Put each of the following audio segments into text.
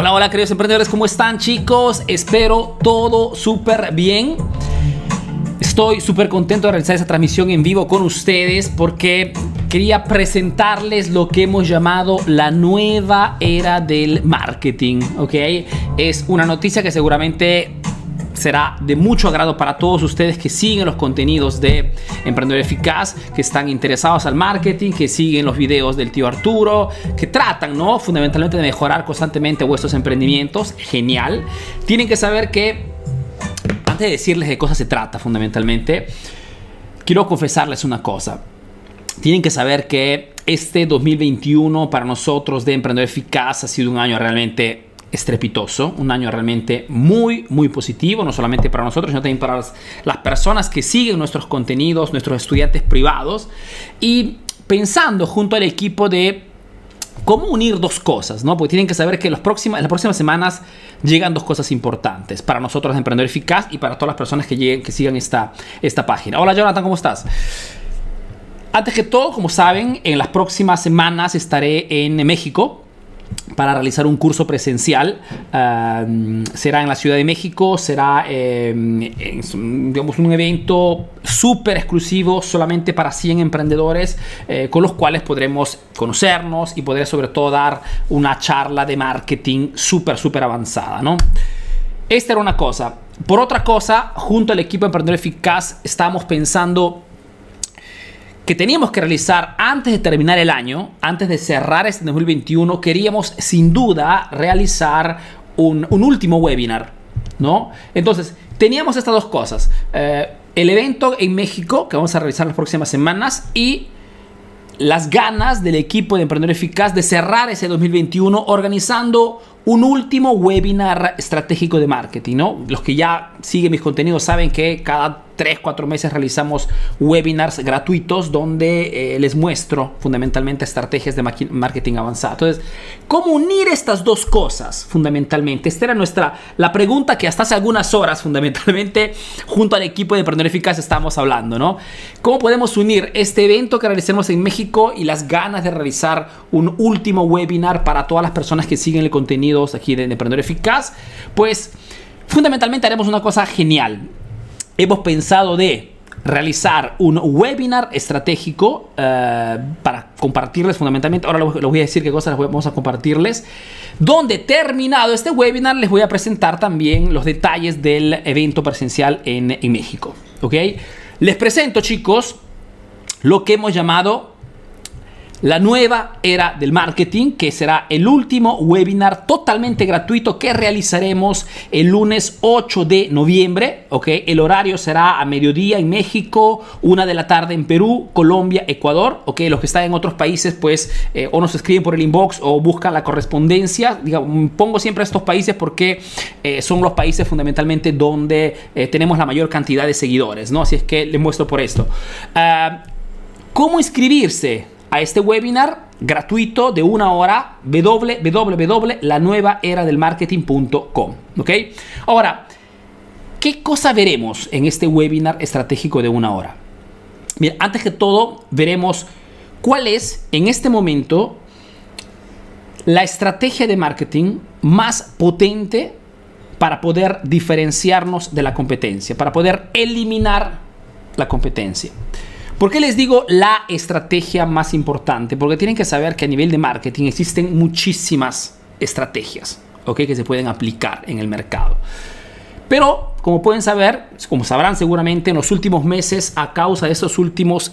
Hola, hola queridos emprendedores, ¿cómo están chicos? Espero todo súper bien. Estoy súper contento de realizar esta transmisión en vivo con ustedes porque quería presentarles lo que hemos llamado la nueva era del marketing, ¿ok? Es una noticia que seguramente será de mucho agrado para todos ustedes que siguen los contenidos de Emprendedor Eficaz, que están interesados al marketing, que siguen los videos del tío Arturo, que tratan, ¿no? Fundamentalmente de mejorar constantemente vuestros emprendimientos. Genial. Tienen que saber que, antes de decirles de qué cosa se trata fundamentalmente, quiero confesarles una cosa. Tienen que saber que este 2021 para nosotros de Emprendedor Eficaz ha sido un año realmente estrepitoso, un año realmente muy, muy positivo, no solamente para nosotros, sino también para las, personas que siguen nuestros contenidos, nuestros estudiantes privados, y pensando junto al equipo de cómo unir dos cosas, ¿no? Porque tienen que saber que los próximos, las próximas semanas llegan dos cosas importantes para nosotros de Emprendedor Eficaz y para todas las personas que, lleguen, que sigan esta, esta página. Hola Jonathan, ¿cómo estás? Antes que todo, como saben, en las próximas semanas estaré en México para realizar un curso presencial. será en la Ciudad de México, será em, digamos, un evento súper exclusivo solamente para 100 emprendedores eh, con los cuales podremos conocernos y poder sobre todo dar una charla de marketing súper, súper avanzada. ¿no? Esta era una cosa. Por otra cosa, junto al equipo Emprendedor Eficaz, estamos pensando que teníamos que realizar antes de terminar el año, antes de cerrar este 2021, queríamos sin duda realizar un, último webinar, ¿no? Entonces, teníamos estas dos cosas. Eh, el evento en México, que vamos a realizar las próximas semanas, y las ganas del equipo de Emprendedor Eficaz de cerrar ese 2021 organizando un último webinar estratégico de marketing, ¿no? Los que ya siguen mis contenidos saben que cada 3, 4 meses realizamos webinars gratuitos donde eh, les muestro fundamentalmente estrategias de marketing avanzado. Entonces, ¿cómo unir estas dos cosas fundamentalmente? Esta era nuestra, la pregunta que hasta hace algunas horas fundamentalmente junto al equipo de Emprendedor Eficaz estamos hablando, ¿no? ¿Cómo podemos unir este evento que realicemos en México y las ganas de realizar un último webinar para todas las personas que siguen el contenido aquí de Emprendedor Eficaz? Pues fundamentalmente haremos una cosa genial hemos pensado de realizar un webinar estratégico eh, para compartirles fundamentalmente. Ahora les voy a decir qué cosas vamos a compartirles. Donde terminado este webinar les voy a presentar también los detalles del evento presencial en, en México. ¿Ok? Les presento chicos lo que hemos llamado la nueva era del marketing, que será el último webinar totalmente gratuito que realizaremos el lunes 8 de noviembre. ¿ok? El horario será a mediodía en México, una de la tarde en Perú, Colombia, Ecuador. ¿ok? Los que están en otros países, pues, eh, o nos escriben por el inbox o buscan la correspondencia. pongo siempre estos países porque eh, son los países fundamentalmente donde eh, tenemos la mayor cantidad de seguidores, ¿no? Así es que les muestro por esto. Ah, ¿Cómo inscribirse? A este webinar gratuito de una hora www.lanuevaeradelmarketing.com. ¿Ok? Ahora, ¿qué cosa veremos en este webinar estratégico de una hora? Antes que todo, veremos cuál es en este momento la estrategia de marketing más potente para poder diferenciarnos de la competencia, para poder eliminar la competencia. ¿Por qué les digo la estrategia más importante? Porque tienen que saber que a nivel de marketing existen muchísimas estrategias que se pueden aplicar en el mercado. Pero, como pueden saber, como sabrán seguramente, en los últimos meses, a causa de estos últimos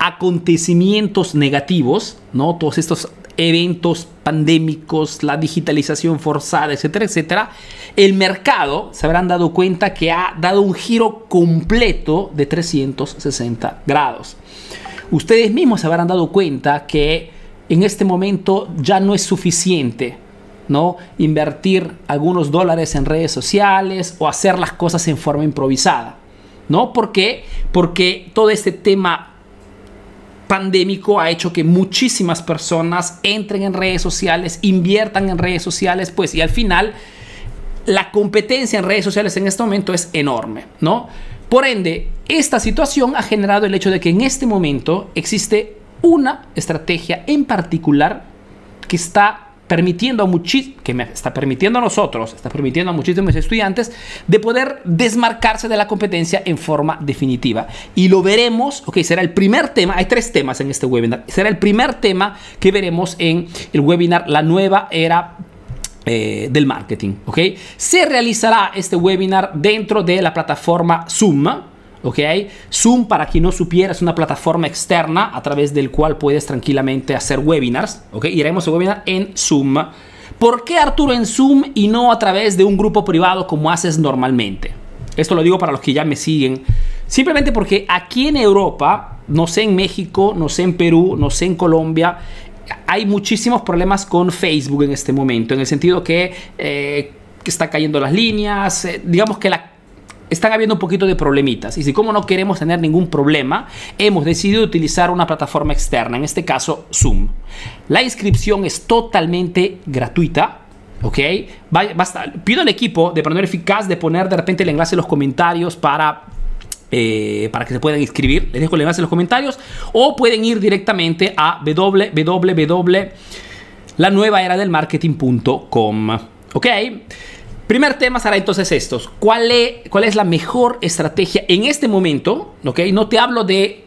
acontecimientos negativos, ¿no? todos estos eventos pandémicos, la digitalización forzada, etcétera, etcétera, el mercado se habrán dado cuenta que ha dado un giro completo de 360 grados. Ustedes mismos se habrán dado cuenta que en este momento ya no es suficiente ¿no? invertir algunos dólares en redes sociales o hacer las cosas en forma improvisada. ¿No? ¿Por qué? Porque todo este tema pandémico ha hecho que muchísimas personas entren en redes sociales, inviertan en redes sociales, pues y al final la competencia en redes sociales en este momento es enorme, ¿no? Por ende, esta situación ha generado el hecho de que en este momento existe una estrategia en particular que está permitiendo a muchísimos, que está permitiendo a nosotros, está permitiendo a muchísimos estudiantes de poder desmarcarse de la competencia en forma definitiva. Y lo veremos, ok, será el primer tema, hay tres temas en este webinar, será el primer tema que veremos en el webinar La nueva era eh, del marketing, ¿ok? Se realizará este webinar dentro de la plataforma Zoom, ¿ok? Zoom, para quien no supiera, es una plataforma externa a través del cual puedes tranquilamente hacer webinars, ¿ok? Iremos a webinar en Zoom. ¿Por qué Arturo en Zoom y no a través de un grupo privado como haces normalmente? Esto lo digo para los que ya me siguen. Simplemente porque aquí en Europa, no sé en México, no sé en Perú, no sé en Colombia, hay muchísimos problemas con Facebook en este momento, en el sentido que, eh, está cayendo las líneas, eh, digamos que la están habiendo un poquito de problemitas. Y si como no queremos tener ningún problema, hemos decidido utilizar una plataforma externa, en este caso Zoom. La inscripción es totalmente gratuita. ¿Ok? Pido al equipo de Aprender Eficaz de poner de repente el enlace en los comentarios para eh, para que se puedan inscribir. Les dejo el enlace en los comentarios. O pueden ir directamente a www.lanuevaeradelmarketing.com. ¿Ok? Primer tema será entonces estos. ¿Cuál es, ¿Cuál es la mejor estrategia en este momento? ¿Ok? No te hablo de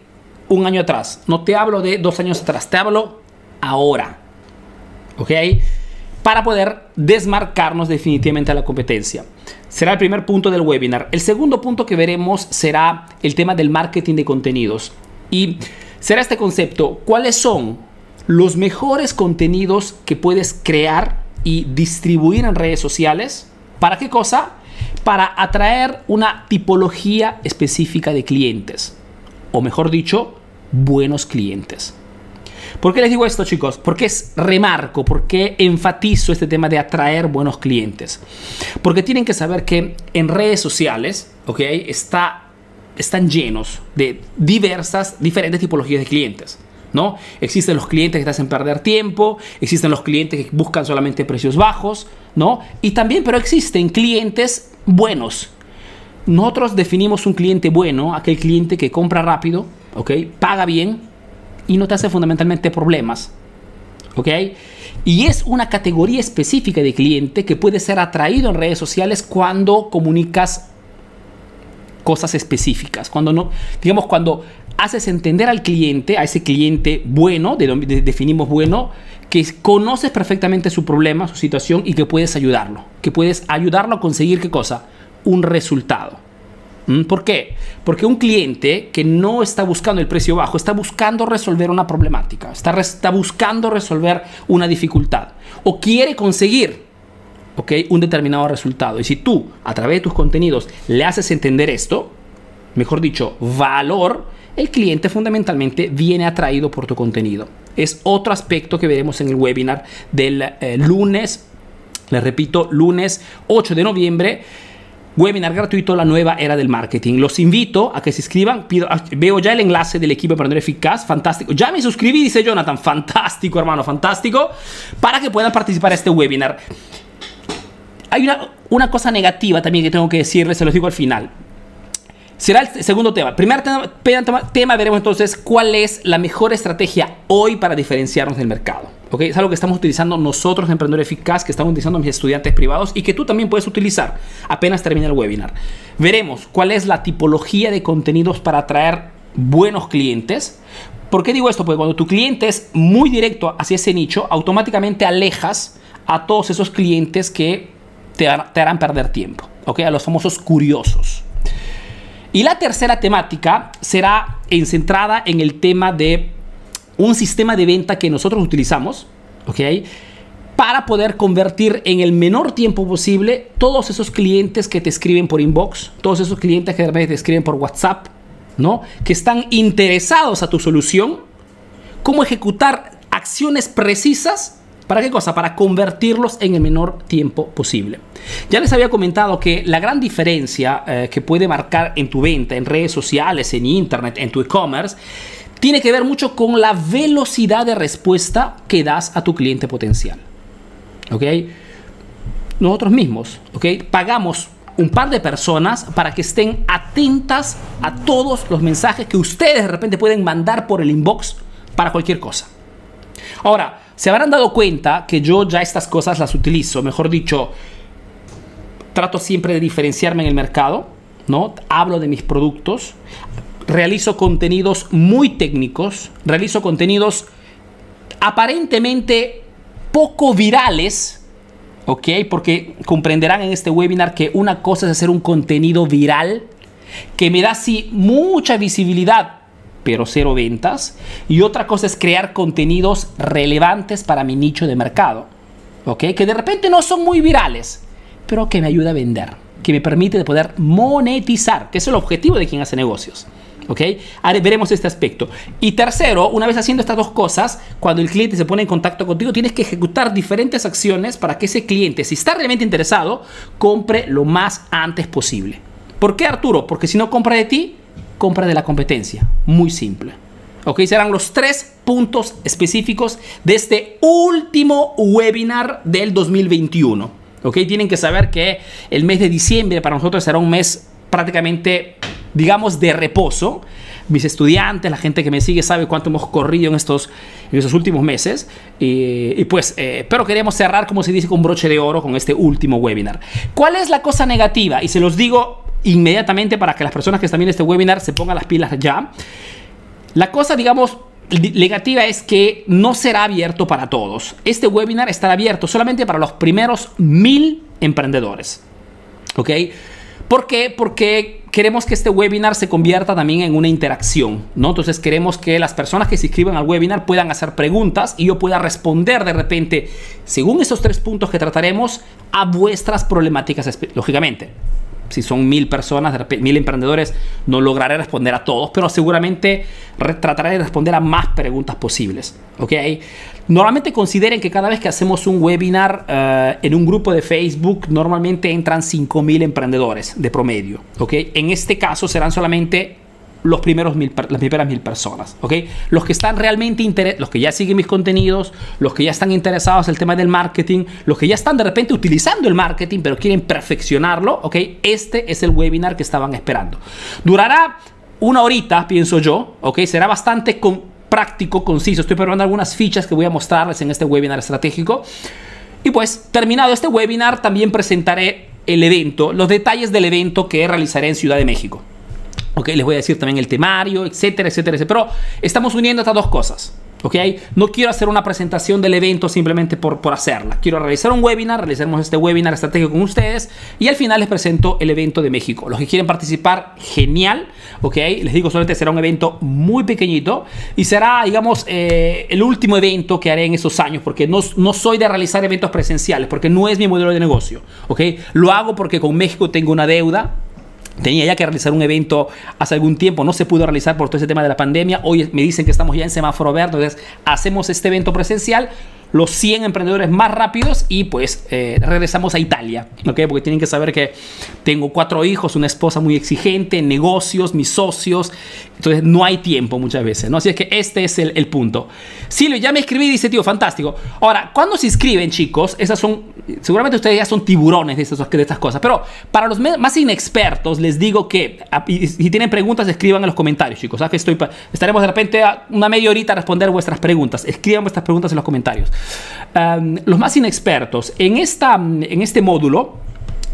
un año atrás. No te hablo de dos años atrás. Te hablo ahora. ¿Ok? Para poder desmarcarnos definitivamente a la competencia. Será el primer punto del webinar. El segundo punto que veremos será el tema del marketing de contenidos. Y será este concepto, ¿cuáles son los mejores contenidos que puedes crear y distribuir en redes sociales? ¿Para qué cosa? Para atraer una tipología específica de clientes. O mejor dicho, buenos clientes. ¿Por qué les digo esto, chicos? Porque es remarco, porque enfatizo este tema de atraer buenos clientes. Porque tienen que saber que en redes sociales, ¿ok? Está, están llenos de diversas, diferentes tipologías de clientes. ¿No? Existen los clientes que te hacen perder tiempo, existen los clientes que buscan solamente precios bajos, ¿no? Y también, pero existen clientes buenos. Nosotros definimos un cliente bueno, aquel cliente que compra rápido, ¿ok? Paga bien, y no te hace fundamentalmente problemas. ¿Ok? Y es una categoría específica de cliente que puede ser atraído en redes sociales cuando comunicas cosas específicas. Cuando no, digamos, cuando haces entender al cliente, a ese cliente bueno, de, definimos bueno, que conoces perfectamente su problema, su situación y que puedes ayudarlo. Que puedes ayudarlo a conseguir qué cosa? Un resultado. ¿Mm? ¿Por qué? Porque un cliente que no está buscando el precio bajo, está buscando resolver una problemática, está, está buscando resolver una dificultad o quiere conseguir un determinado resultado. Y si tú, a través de tus contenidos, le haces entender esto, mejor dicho, valor, el cliente fundamentalmente viene atraído por tu contenido. Es otro aspecto que veremos en el webinar del eh, lunes, les repito, lunes 8 de noviembre webinar gratuito La nueva era del marketing. Los invito a que se inscriban. Ah, veo ya el enlace del equipo de Emprendedor Eficaz. Fantástico. Ya me suscribí, dice Jonathan. Fantástico, hermano, fantástico. Para que puedan participar en este webinar. Hay una, una cosa negativa también que tengo que decirles, se los digo al final. Será el segundo tema. Primer tema, tema, veremos entonces cuál es la mejor estrategia hoy para diferenciarnos del mercado. ¿Okay? Es algo que estamos utilizando nosotros, Emprendedor Eficaz, que estamos utilizando mis estudiantes privados y que tú también puedes utilizar apenas termine el webinar. Veremos cuál es la tipología de contenidos para atraer buenos clientes. ¿Por qué digo esto? Porque cuando tu cliente es muy directo hacia ese nicho, automáticamente alejas a todos esos clientes que te, te harán perder tiempo. ¿okay? A los famosos curiosos. Y la tercera temática será centrada en el tema de un sistema de venta que nosotros utilizamos, ¿ok? Para poder convertir en el menor tiempo posible todos esos clientes que te escriben por inbox, todos esos clientes que de repente te escriben por WhatsApp, ¿no? Que están interesados a tu solución, cómo ejecutar acciones precisas ¿Para qué cosa? Para convertirlos en el menor tiempo posible. Ya les había comentado que la gran diferencia eh, que puede marcar en tu venta, en redes sociales, en internet, en tu e-commerce, tiene que ver mucho con la velocidad de respuesta que das a tu cliente potencial. ¿Ok? Nosotros mismos, ¿ok? Pagamos un par de personas para que estén atentas a todos los mensajes que ustedes de repente pueden mandar por el inbox para cualquier cosa. Ahora, se habrán dado cuenta que yo ya estas cosas las utilizo, mejor dicho, trato siempre de diferenciarme en el mercado, ¿no? Hablo de mis productos, realizo contenidos muy técnicos, realizo contenidos aparentemente poco virales, ¿ok? Porque comprenderán en este webinar que una cosa es hacer un contenido viral que me da sí mucha visibilidad, pero cero ventas, y otra cosa es crear contenidos relevantes para mi nicho de mercado, ¿ok? Que de repente no son muy virales, pero que me ayuda a vender, que me permite de poder monetizar, que es el objetivo de quien hace negocios. ¿Ok? Ahora veremos este aspecto. Y tercero, una vez haciendo estas dos cosas, cuando el cliente se pone en contacto contigo, tienes que ejecutar diferentes acciones para que ese cliente, si está realmente interesado, compre lo más antes posible. ¿Por qué Arturo? Porque si no compra de ti, compra de la competencia. Muy simple. ¿Ok? Serán los tres puntos específicos de este último webinar del 2021. ¿Ok? Tienen que saber que el mes de diciembre para nosotros será un mes prácticamente digamos, de reposo. Mis estudiantes, la gente que me sigue sabe cuánto hemos corrido en estos, en estos últimos meses. Y, pues, eh, pero queremos cerrar, como se dice, con broche de oro con este último webinar. ¿Cuál es la cosa negativa? Y se los digo inmediatamente para que las personas que están viendo este webinar se pongan las pilas ya. La cosa, digamos, negativa es que no será abierto para todos. Este webinar estará abierto solamente para los primeros mil emprendedores. ¿Ok? ¿Por qué? Porque queremos que este webinar se convierta también en una interacción, ¿no? Entonces queremos que las personas que se inscriban al webinar puedan hacer preguntas y yo pueda responder de repente, según esos tres puntos que trataremos, a vuestras problemáticas, lógicamente si son mil personas, mil emprendedores, no lograré responder a todos, pero seguramente trataré de responder a más preguntas posibles. ¿ok? Normalmente consideren que cada vez que hacemos un webinar eh, en un grupo de Facebook, normalmente entran 5.000 emprendedores de promedio. ¿ok? En este caso serán solamente los primeros mil, las primeras mil personas, ¿ok? Los que están realmente interesados, los que ya siguen mis contenidos, los que ya están interesados en el tema del marketing, los que ya están de repente utilizando el marketing pero quieren perfeccionarlo, ¿ok? Este es el webinar que estaban esperando. Durará una horita, pienso yo, ¿ok? Será bastante práctico, conciso. Estoy preparando algunas fichas que voy a mostrarles en este webinar estratégico. Y pues, terminado este webinar, también presentaré el evento, los detalles del evento que realizaré en Ciudad de México. Ok, les voy a decir también el temario, etcétera, etcétera, etcétera. Pero estamos uniendo estas dos cosas. ¿ok? No quiero hacer una presentación del evento simplemente por, por hacerla. Quiero realizar un webinar, realizaremos este webinar estratégico con ustedes y al final les presento el evento de México. Los que quieren participar, genial, ¿ok? Les digo, solamente será un evento muy pequeñito y será, digamos, eh, el último evento que haré en esos años porque no, no soy de realizar eventos presenciales porque no es mi modelo de negocio, ¿ok? Lo hago porque con México tengo una deuda Tenía ya que realizar un evento hace algún tiempo, no se pudo realizar por todo ese tema de la pandemia. Hoy me dicen que estamos ya en semáforo verde, entonces hacemos este evento presencial los 100 emprendedores más rápidos y pues eh, regresamos a Italia, ¿ok? Porque tienen que saber que tengo cuatro hijos, una esposa muy exigente, negocios, mis socios, entonces no hay tiempo muchas veces, ¿no? Así es que este es el, punto. Silvio, ya me escribí, dice, tío, fantástico. Ahora, cuando se inscriben, chicos, esas son, seguramente ustedes ya son tiburones de, de estas cosas, pero para los más inexpertos les digo que, ah, si tienen preguntas, escriban en los comentarios, chicos. ¿sabes? Que estoy, estaremos de repente una media horita a responder vuestras preguntas. Escriban vuestras preguntas en los comentarios los más inexpertos en, esta, en este módulo,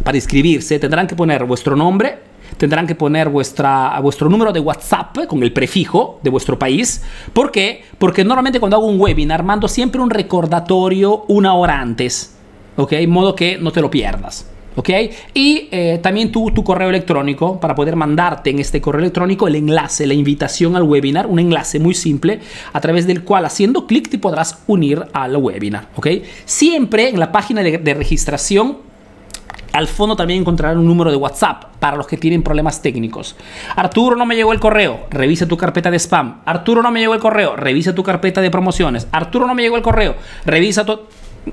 para inscribirse, tendrán que poner vuestro nombre, tendrán que poner vuestra, vuestro número de WhatsApp con el prefijo de vuestro país. ¿Por qué? Porque normalmente cuando hago un webinar mando siempre un recordatorio una hora antes. ¿Ok? En modo que no te lo pierdas. ¿Ok? Y eh, también tu, correo electrónico para poder mandarte en este correo electrónico el enlace, la invitación al webinar, un enlace muy simple a través del cual haciendo clic te podrás unir al webinar, ¿ok? Siempre en la página de, de registración al fondo también encontrarán un número de WhatsApp para los que tienen problemas técnicos. Arturo, no me llegó el correo. Revisa tu carpeta de spam. Arturo, no me llegó el correo. Revisa tu carpeta de promociones. Arturo, no me llegó el correo. Revisa tu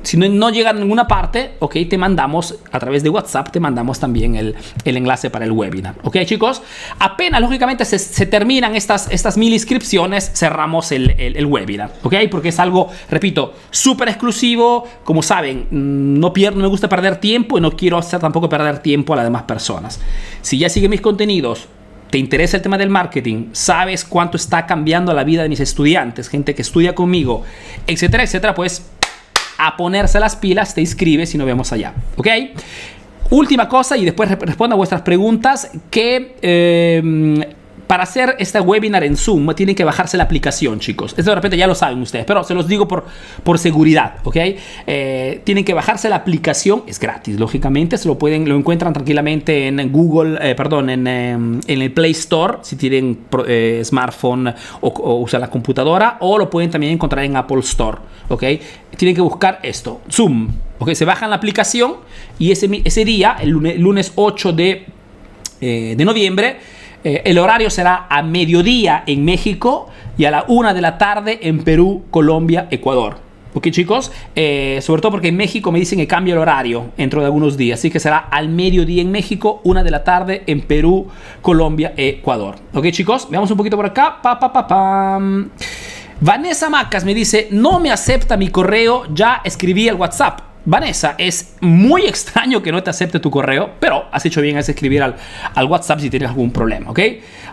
si no, llega a ninguna parte, ok, te mandamos a través de WhatsApp, te mandamos también el, enlace para el webinar. Ok, chicos, apenas lógicamente se, terminan estas, estas mil inscripciones, cerramos el, webinar. Ok, porque es algo, repito, súper exclusivo. Como saben, mm, no, pierdo, no me gusta perder tiempo y no quiero hacer tampoco perder tiempo a las demás personas. Si ya siguen mis contenidos, te interesa el tema del marketing, sabes cuánto está cambiando la vida de mis estudiantes, gente que estudia conmigo, etcétera, etcétera, pues a ponerse las pilas, te inscribes y nos vemos allá. ¿Ok? Última cosa y después respondo a vuestras preguntas que... Eh, para hacer este webinar en Zoom tienen que bajarse la aplicación, chicos. Esto de repente ya lo saben ustedes, pero se los digo por, por seguridad, ¿ok? Eh, tienen que bajarse la aplicación, es gratis, lógicamente, se lo pueden, lo encuentran tranquilamente en Google, eh, perdón, en, em, en, el Play Store, si tienen eh, smartphone o, usan la computadora, o lo pueden también encontrar en Apple Store, ¿ok? Tienen que buscar esto, Zoom, ¿ok? Se bajan la aplicación y ese, ese día, el lunes, lunes 8 de, de noviembre, eh, el horario será a mediodía en México y a la una de la tarde en Perú, Colombia, Ecuador. ¿Ok, chicos? Eh, sobre todo porque en México me dicen que cambia el horario dentro de algunos días. Así que será al mediodía en México, una de la tarde en Perú, Colombia, Ecuador. ¿Ok, chicos? Veamos un poquito por acá. Pa, pa, pa, pam. Vanessa Macas me dice, no me acepta mi correo, ya escribí el WhatsApp. Vanessa, es muy extraño que no te acepte tu correo, pero has hecho bien es escribir al, al, WhatsApp si tienes algún problema, ¿ok?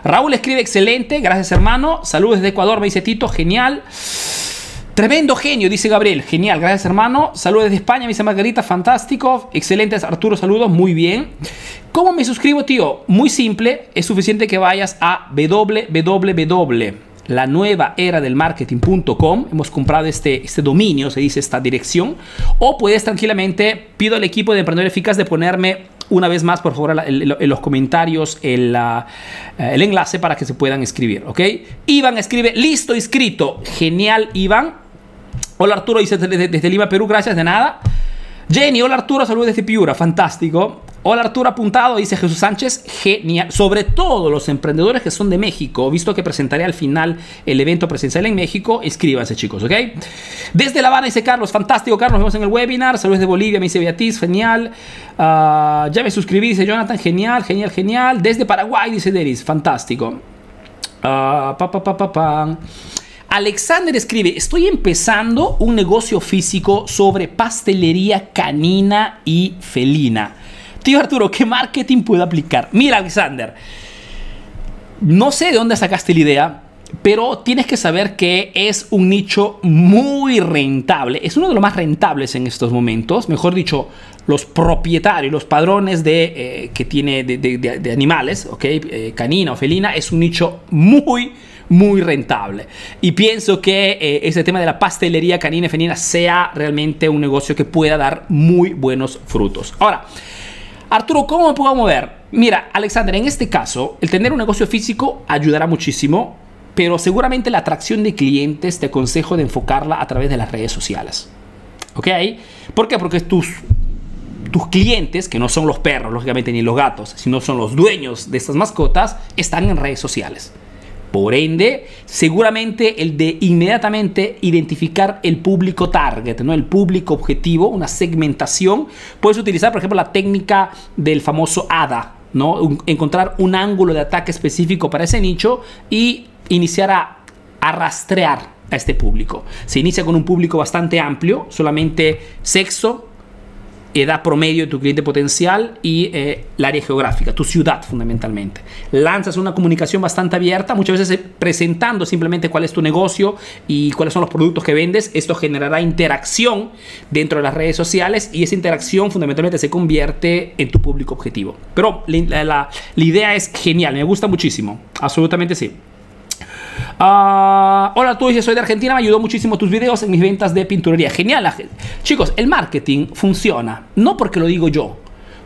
Raúl escribe excelente, gracias hermano. Saludos desde Ecuador, me dice Tito, genial. Tremendo genio, dice Gabriel. Genial, gracias hermano. Saludos desde España, me dice Margarita, fantástico. Excelentes, Arturo, saludos, muy bien. ¿Cómo me suscribo, tío? Muy simple, es suficiente que vayas a www la nueva era del marketing.com. Hemos comprado este, este dominio, se dice esta dirección. O puedes tranquilamente, pido al equipo de Emprendedor Eficaz de ponerme una vez más, por favor, en los comentarios el, el enlace para que se puedan escribir, ¿ok? Iván escribe, listo, inscrito. Genial, Iván. Hola Arturo, dice desde, desde Lima, Perú, gracias, de nada. Jenny, hola Arturo, saludos desde Piura, fantástico. Hola Arturo Apuntado, dice Jesús Sánchez, genial. Sobre todo los emprendedores que son de México, visto que presentaré al final el evento presencial en México, inscríbanse chicos, ¿ok? Desde La Habana dice Carlos, fantástico Carlos, nos vemos en el webinar. Saludos de Bolivia, me dice Beatriz, genial. Uh, ya me suscribí, dice Jonathan, genial, genial, genial. Desde Paraguay, dice Deris, fantástico. Uh, pa, pa, pa, pa, Alexander escribe, estoy empezando un negocio físico sobre pastelería canina y felina. Tío Arturo, ¿qué marketing puedo aplicar? Mira, Alexander, no sé de dónde sacaste la idea, pero tienes que saber que es un nicho muy rentable. Es uno de los más rentables en estos momentos. Mejor dicho, los propietarios, los padrones de, eh, que tiene de, animales, ¿ok? Eh, canina o felina, es un nicho muy, muy rentable. Y pienso que eh, ese tema de la pastelería canina y felina sea realmente un negocio que pueda dar muy buenos frutos. Ahora, Arturo, ¿cómo me puedo mover? Mira, Alexander, en este caso, el tener un negocio físico ayudará muchísimo, pero seguramente la atracción de clientes te aconsejo de enfocarla a través de las redes sociales. ¿Ok? ¿Por qué? Porque tus, tus clientes, que no son los perros, lógicamente, ni los gatos, sino son los dueños de estas mascotas, están en redes sociales. Por ende, seguramente el de inmediatamente identificar el público target, ¿no? el público objetivo, una segmentación. Puedes utilizar, por ejemplo, la técnica del famoso ADA, ¿no? encontrar un ángulo de ataque específico para ese nicho y iniciar a, a a este público. Se inicia con un público bastante amplio, solamente sexo, edad promedio de tu cliente potencial y eh, el área geográfica, tu ciudad fundamentalmente. Lanzas una comunicación bastante abierta, muchas veces eh, presentando simplemente cuál es tu negocio y cuáles son los productos que vendes. Esto generará interacción dentro de las redes sociales y esa interacción fundamentalmente se convierte en tu público objetivo. Pero la, la idea es genial, me gusta muchísimo, absolutamente sí. Uh, hola, tú soy de Argentina, me ayudó muchísimo tus videos en mis ventas de pinturería. Genial, chicos, el marketing funciona, no porque lo digo yo,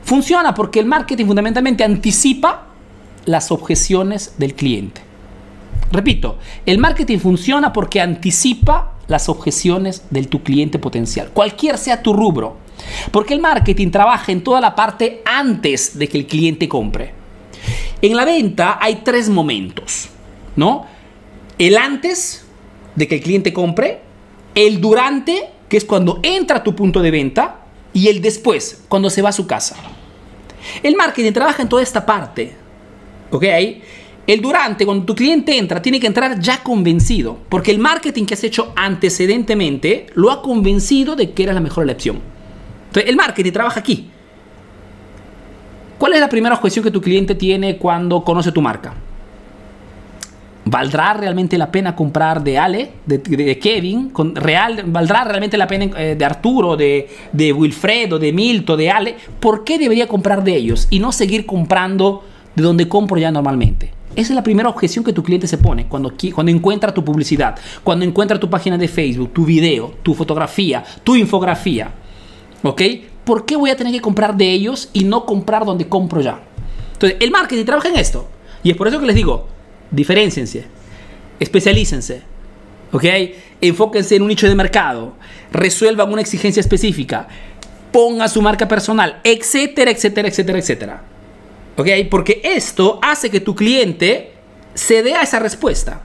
funciona porque el marketing fundamentalmente anticipa las objeciones del cliente. Repito, el marketing funciona porque anticipa las objeciones de tu cliente potencial, cualquier sea tu rubro. Porque el marketing trabaja en toda la parte antes de que el cliente compre. En la venta hay tres momentos, ¿no? El antes de que el cliente compre, el durante, que es cuando entra a tu punto de venta, y el después, cuando se va a su casa. El marketing trabaja en toda esta parte. ¿Ok? El durante, cuando tu cliente entra, tiene que entrar ya convencido, porque el marketing que has hecho antecedentemente lo ha convencido de que era la mejor elección. Entonces, el marketing trabaja aquí. ¿Cuál es la primera objeción que tu cliente tiene cuando conoce tu marca? ¿Valdrá realmente la pena comprar de Ale, de, Kevin? Con real, ¿Valdrá realmente la pena eh, de Arturo, de, Wilfredo, de Milto, de Ale? ¿Por qué debería comprar de ellos y no seguir comprando de donde compro ya normalmente? Esa es la primera objeción que tu cliente se pone cuando, cuando encuentra tu publicidad, cuando encuentra tu página de Facebook, tu video, tu fotografía, tu infografía. ¿Ok? ¿Por qué voy a tener que comprar de ellos y no comprar donde compro ya? Entonces, el marketing trabaja en esto. Y es por eso que les digo, diferenciense, especialícense, ¿ok? Enfóquense en un nicho de mercado, resuelvan una exigencia específica, pongan su marca personal, etcétera, etcétera, etcétera, etcétera. ¿Ok? Porque esto hace que tu cliente se dé a esa respuesta.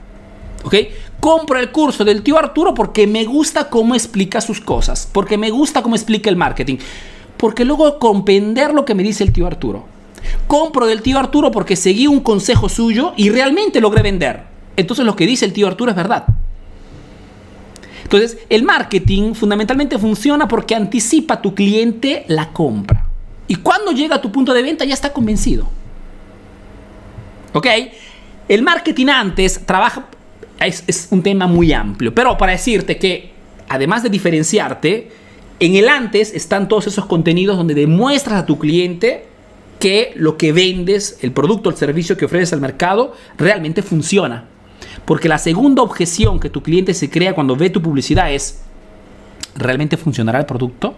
¿Ok? Compro el curso del tío Arturo porque me gusta cómo explica sus cosas, porque me gusta cómo explica el marketing, porque luego comprender lo que me dice el tío Arturo. Compro del tío Arturo porque seguí un consejo suyo y realmente logré vender. Entonces lo que dice el tío Arturo es verdad. Entonces, el marketing fundamentalmente funciona porque anticipa a tu cliente la compra. Y cuando llega a tu punto de venta ya está convencido. ¿Ok? El marketing antes trabaja, es, es un tema muy amplio, pero para decirte que además de diferenciarte, en el antes están todos esos contenidos donde demuestras a tu cliente que lo que vendes, el producto, el servicio que ofreces al mercado, realmente funciona. Porque la segunda objeción que tu cliente se crea cuando ve tu publicidad es, ¿realmente funcionará el producto?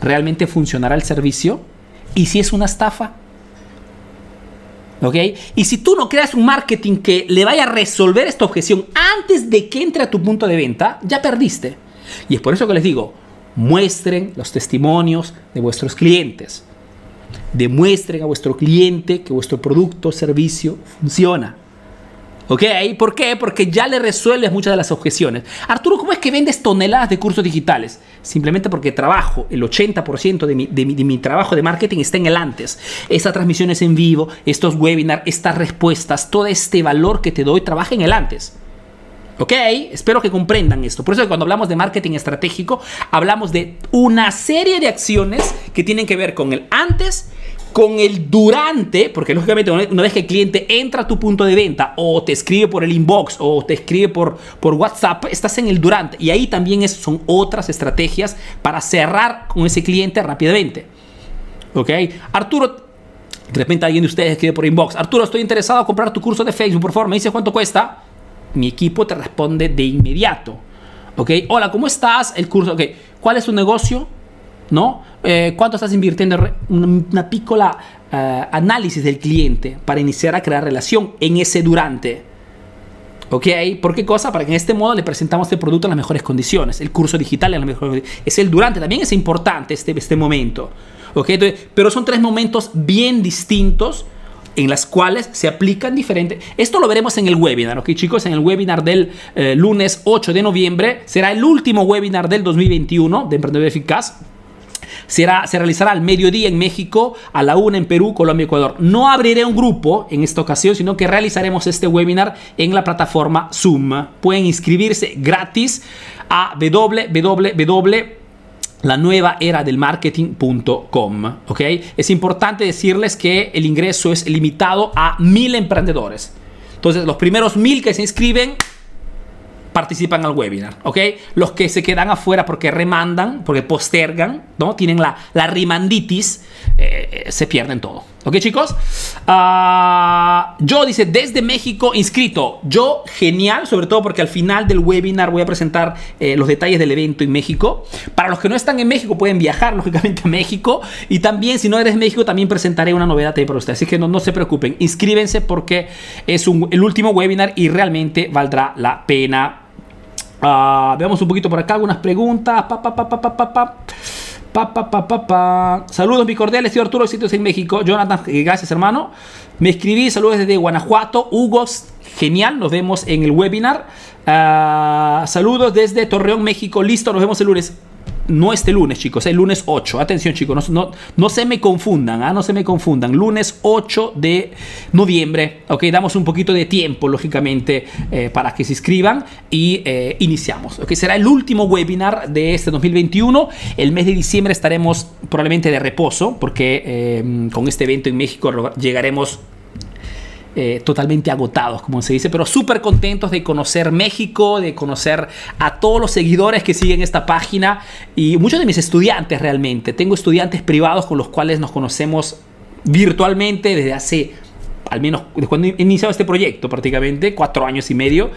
¿Realmente funcionará el servicio? ¿Y si es una estafa? ¿Ok? Y si tú no creas un marketing que le vaya a resolver esta objeción antes de que entre a tu punto de venta, ya perdiste. Y es por eso que les digo, muestren los testimonios de vuestros clientes. Demuestren a vuestro cliente que vuestro producto o servicio funciona. ¿Ok? ¿Por qué? Porque ya le resuelves muchas de las objeciones. Arturo, ¿cómo es que vendes toneladas de cursos digitales? Simplemente porque trabajo, el 80% de mi, de, mi, de mi, trabajo de marketing está en el antes. Estas transmisiones en vivo, estos webinars, estas respuestas, todo este valor que te doy trabaja en el antes. ¿Ok? Espero que comprendan esto. Por eso cuando hablamos de marketing estratégico, hablamos de una serie de acciones que tienen que ver con el antes con el durante, porque lógicamente una vez que el cliente entra a tu punto de venta o te escribe por el inbox o te escribe por, por WhatsApp, estás en el durante. Y ahí también son otras estrategias para cerrar con ese cliente rápidamente. ¿Ok? Arturo, de repente alguien de ustedes escribe por inbox, Arturo, estoy interesado en comprar tu curso de Facebook, por favor, me dice cuánto cuesta. Mi equipo te responde de inmediato. ¿Ok? Hola, ¿cómo estás? El curso, ok. ¿Cuál es tu negocio? ¿no? Eh, ¿Cuánto estás invirtiendo? Una, pícola eh, análisis del cliente para iniciar a crear relación en ese durante. ¿Ok? ¿Por qué cosa? Para que en este modo le presentamos el producto en las mejores condiciones. El curso digital. Es el durante. También es importante este, este momento. ¿Ok? pero son tres momentos bien distintos en las cuales se aplican diferentes. Esto lo veremos en el webinar, ¿ok chicos? En el webinar del eh, lunes 8 de noviembre. Será el último webinar del 2021 de Emprendedor Eficaz se realizará al mediodía en México, a la una en Perú, Colombia y Ecuador. No abriré un grupo en esta ocasión, sino que realizaremos este webinar en la plataforma Zoom. Pueden inscribirse gratis a www la nueva era del marketing.com. ¿ok? Es importante decirles que el ingreso es limitado a mil emprendedores. Entonces, los primeros mil que se inscriben participan al webinar, ¿ok? Los que se quedan afuera porque remandan, porque postergan, ¿no? Tienen la, la rimanditis, eh, se pierden todo. ¿Ok, chicos? Uh, yo dice, desde México inscrito. Yo, genial, sobre todo porque al final del webinar voy a presentar eh, los detalles del evento en México. Para los que no están en México, pueden viajar, lógicamente, a México. Y también, si no eres de México, también presentaré una novedad para ustedes. Así que no, no se preocupen, inscríbense porque es el último webinar y realmente valdrá la pena Uh, veamos un poquito por acá algunas preguntas. Pa, pa, pa, pa, pa, pa. Saludos, mi cordiales, tío Arturo, sitios en México. Jonathan, eh, gracias, hermano. Me escribí, saludos desde Guanajuato. Hugo, genial, nos vemos en el webinar. Uh, saludos desde Torreón, México. Listo, nos vemos el lunes. No este lunes, chicos, el lunes 8. Atención, chicos, no, no, se me confundan, ¿ah? no se me confundan. Lunes 8 de noviembre, ok, damos un poquito de tiempo, lógicamente, eh, para que se inscriban y eh, iniciamos. Ok, será el último webinar de este 2021. El mes de diciembre estaremos probablemente de reposo, porque eh, con este evento en México llegaremos eh, totalmente agotados, como se dice, pero súper contentos de conocer México, de conocer a todos los seguidores que siguen esta página y muchos de mis estudiantes realmente. Tengo estudiantes privados con los cuales nos conocemos virtualmente desde hace al menos desde cuando he iniciado este proyecto, prácticamente cuatro años y medio.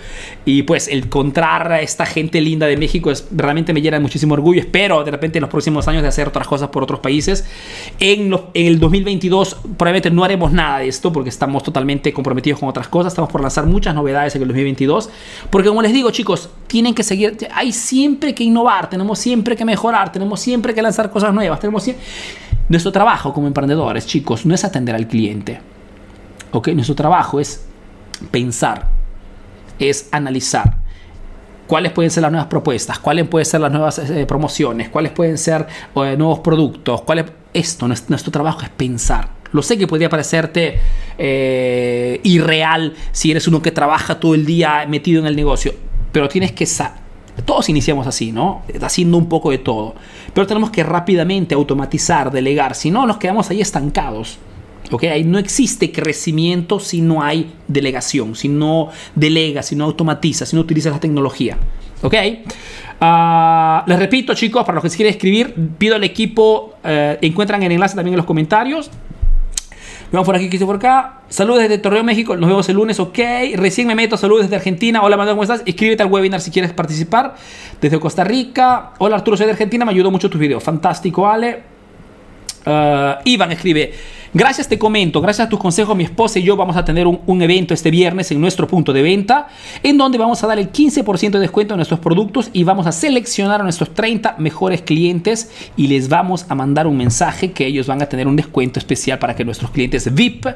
Y pues encontrar a esta gente linda de México es, realmente me llena de muchísimo orgullo. Espero de repente en los próximos años de hacer otras cosas por otros países. En, en el 2022 probablemente no haremos nada de esto porque estamos totalmente comprometidos con otras cosas. Estamos por lanzar muchas novedades en el 2022. Porque como les digo chicos, tienen que seguir, hay siempre que innovar, tenemos siempre que mejorar, tenemos siempre que lanzar cosas nuevas, tenemos siempre... Nuestro trabajo como emprendedores, chicos, no es atender al cliente nuestro trabajo es pensar, es analizar cuáles pueden ser las nuevas propuestas, cuáles pueden ser las nuevas eh, promociones, cuáles pueden ser eh, nuevos productos, cuáles... Esto, nuestro, trabajo es pensar. Lo sé que podría parecerte eh, irreal si eres uno que trabaja todo el día metido en el negocio, pero tienes que todos iniciamos así, ¿no? Haciendo un poco de todo. Pero tenemos que rápidamente automatizar, delegar, si no nos quedamos ahí estancados. Ahí no existe crecimiento si no hay delegación, si no delega, si no automatiza, si no utiliza la tecnología. ¿Ok? Ah, les repito, chicos, para los que se quieren escribir, pido al equipo, eh, encuentran el enlace también en los comentarios. Vamos por aquí, que por acá. Saludos desde Torreón, México. Nos vemos el lunes, ok. Recién me meto. Saludos desde Argentina. Hola, Manuel, ¿cómo estás? Escríbete al webinar si quieres participar. Desde Costa Rica. Hola, Arturo, soy de Argentina. Me ayudó mucho tus videos. Fantástico, Ale. Ah, Iván escribe. Gracias, te comento, gracias a tus consejos, mi esposa y yo vamos a tener un, evento este viernes en nuestro punto de venta, en donde vamos a dar el 15% de descuento a nuestros productos y vamos a seleccionar a nuestros 30 mejores clientes y les vamos a mandar un mensaje que ellos van a tener un descuento especial para que nuestros clientes VIP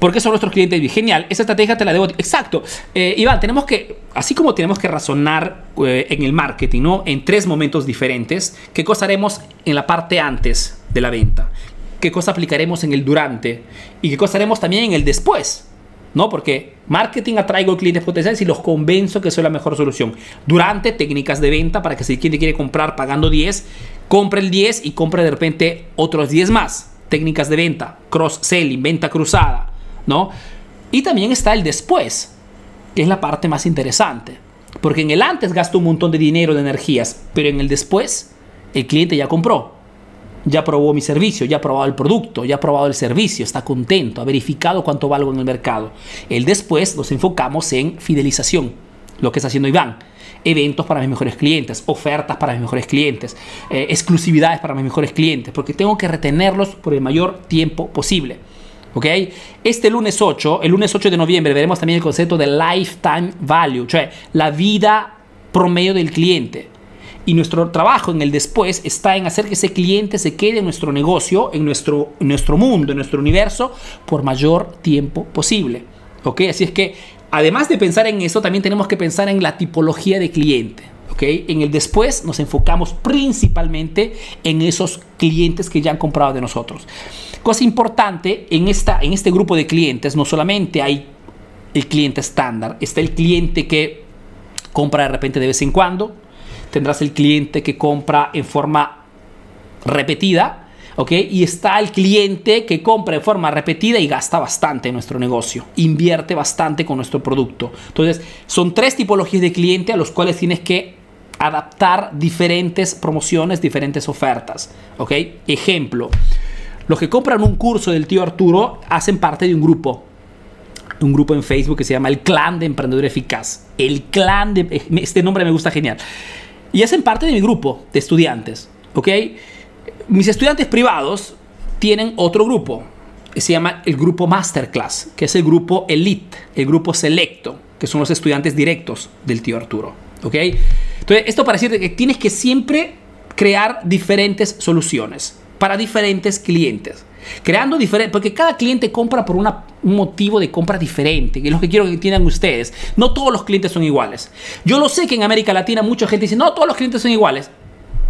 porque son nuestros clientes VIP. Genial, esa estrategia te la debo. Exacto. Eh, Iván, tenemos que, así como tenemos que razonar eh, en el marketing, ¿no? En tres momentos diferentes, ¿qué cosa haremos en la parte antes de la venta? Qué cosa aplicaremos en el durante y qué cosa haremos también en el después. ¿no? Porque marketing atraigo clientes potenciales y los convenzo que soy la mejor solución. Durante, técnicas de venta para que si cliente quiere comprar pagando 10, compre el 10 y compre de repente otros 10 más. Técnicas de venta, cross-selling, venta cruzada, ¿no? Y también está el después, que es la parte más interesante. Porque en el antes gasto un montón de dinero, de energías, pero en el después el cliente ya compró ya probó mi servicio, ya ha probado el producto, ya ha probado el servicio, está contento, ha verificado cuánto valgo en el mercado. El después nos enfocamos en fidelización, lo que está haciendo Iván. Eventos para mis mejores clientes, ofertas para mis mejores clientes, eh, exclusividades para mis mejores clientes, porque tengo que retenerlos por el mayor tiempo posible. ¿Ok? Este lunes 8, el lunes 8 de noviembre, veremos también el concepto de lifetime value, sea, la vida promedio del cliente. Y nuestro trabajo en el después está en hacer que ese cliente se quede en nuestro negocio, en nuestro, nuestro mundo, en nuestro universo, por mayor tiempo posible. ¿Ok? Así es que, además de pensar en eso, también tenemos que pensar en la tipología de cliente. ¿ok? En el después nos enfocamos principalmente en esos clientes que ya han comprado de nosotros. Cosa importante, en, esta, en este grupo de clientes no solamente hay el cliente estándar, está el cliente que compra de repente de vez en cuando, tendrás el cliente que compra en forma repetida, ¿ok? Y está el cliente que compra en forma repetida y gasta bastante en nuestro negocio, invierte bastante con nuestro producto. Entonces, son tres tipologías de cliente a los cuales tienes que adaptar diferentes promociones, diferentes ofertas, ¿ok? Ejemplo, los que compran un curso del tío Arturo hacen parte de un grupo, un grupo en Facebook que se llama el Clan de Emprendedor Eficaz. El Clan de... Este nombre me gusta genial y hacen parte de mi grupo de estudiantes. ¿Ok? Mis estudiantes privados tienen otro grupo. Que se llama el grupo Masterclass, que es el grupo Elite, el grupo Selecto, que son los estudiantes directos del tío Arturo. ¿Ok? Entonces, esto para decirte que tienes que siempre crear diferentes soluciones para diferentes clientes. Creando diferentes, porque cada cliente compra por un motivo de compra diferente, que es lo que quiero que entiendan ustedes. No todos los clientes son iguales. Yo lo sé que en América Latina mucha gente dice, no, todos los clientes son iguales.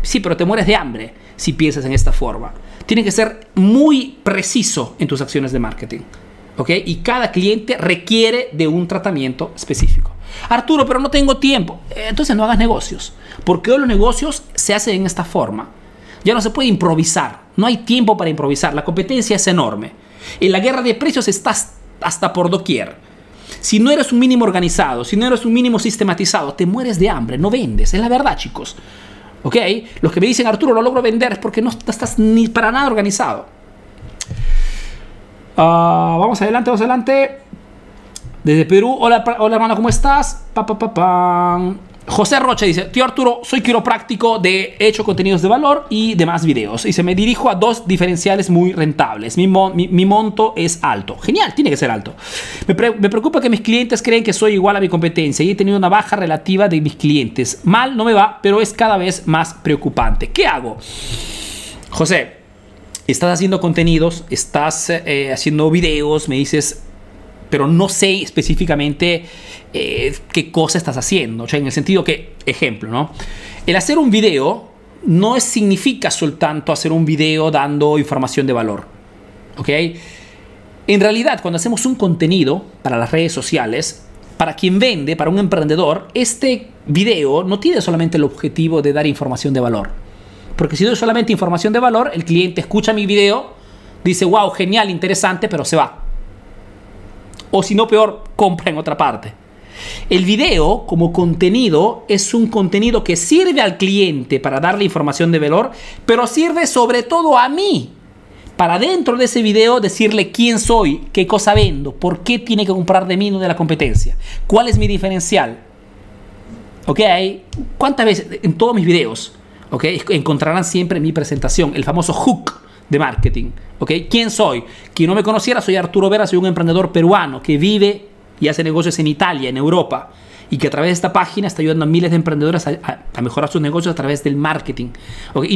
Sí, pero te mueres de hambre si piensas en esta forma. Tienes que ser muy preciso en tus acciones de marketing. ¿Ok? Y cada cliente requiere de un tratamiento específico. Arturo, pero no tengo tiempo. Entonces no hagas negocios. Porque hoy los negocios se hacen en esta forma. Ya no se puede improvisar. No hay tiempo para improvisar. La competencia es enorme. En la guerra de precios estás hasta por doquier. Si no eres un mínimo organizado, si no eres un mínimo sistematizado, te mueres de hambre, no vendes. Es la verdad, chicos. ¿Ok? Los que me dicen, Arturo, lo logro vender es porque no estás ni para nada organizado. Ah, vamos adelante, vamos adelante. Desde Perú, hola, hola hermano, ¿cómo estás? Pa, pa, pa, José Rocha dice, tío Arturo, soy quiropráctico de hecho contenidos de valor y demás videos. Y se me dirijo a dos diferenciales muy rentables. Mi, monto es alto. Genial, tiene que ser alto. Me, preocupa que mis clientes creen que soy igual a mi competencia y he tenido una baja relativa de mis clientes. Mal no me va, pero es cada vez más preocupante. ¿Qué hago? José, estás haciendo contenidos, estás eh, haciendo videos, me dices, pero no sé específicamente eh, qué cosa estás haciendo. O sea, en el sentido que, ejemplo, ¿no? El hacer un video no significa soltanto hacer un video dando información de valor. ¿Ok? En realidad, cuando hacemos un contenido para las redes sociales, para quien vende, para un emprendedor, este video no tiene solamente el objetivo de dar información de valor. Porque si doy solamente información de valor, el cliente escucha mi video, dice, wow, genial, interesante, pero se va. O si no, peor, compra en otra parte. El video como contenido es un contenido que sirve al cliente para darle información de valor, pero sirve sobre todo a mí para dentro de ese video decirle quién soy, qué cosa vendo, por qué tiene que comprar de mí no de la competencia, cuál es mi diferencial. ¿Ok? ¿Cuántas veces en todos mis videos ¿ok? encontrarán siempre mi presentación, el famoso hook de marketing? ¿ok? ¿Quién soy? Quien no me conociera, soy Arturo Vera, soy un emprendedor peruano que vive y hace negocios en Italia, en Europa, y que a través de esta página está ayudando a miles de emprendedores a, mejorar sus negocios a través del marketing.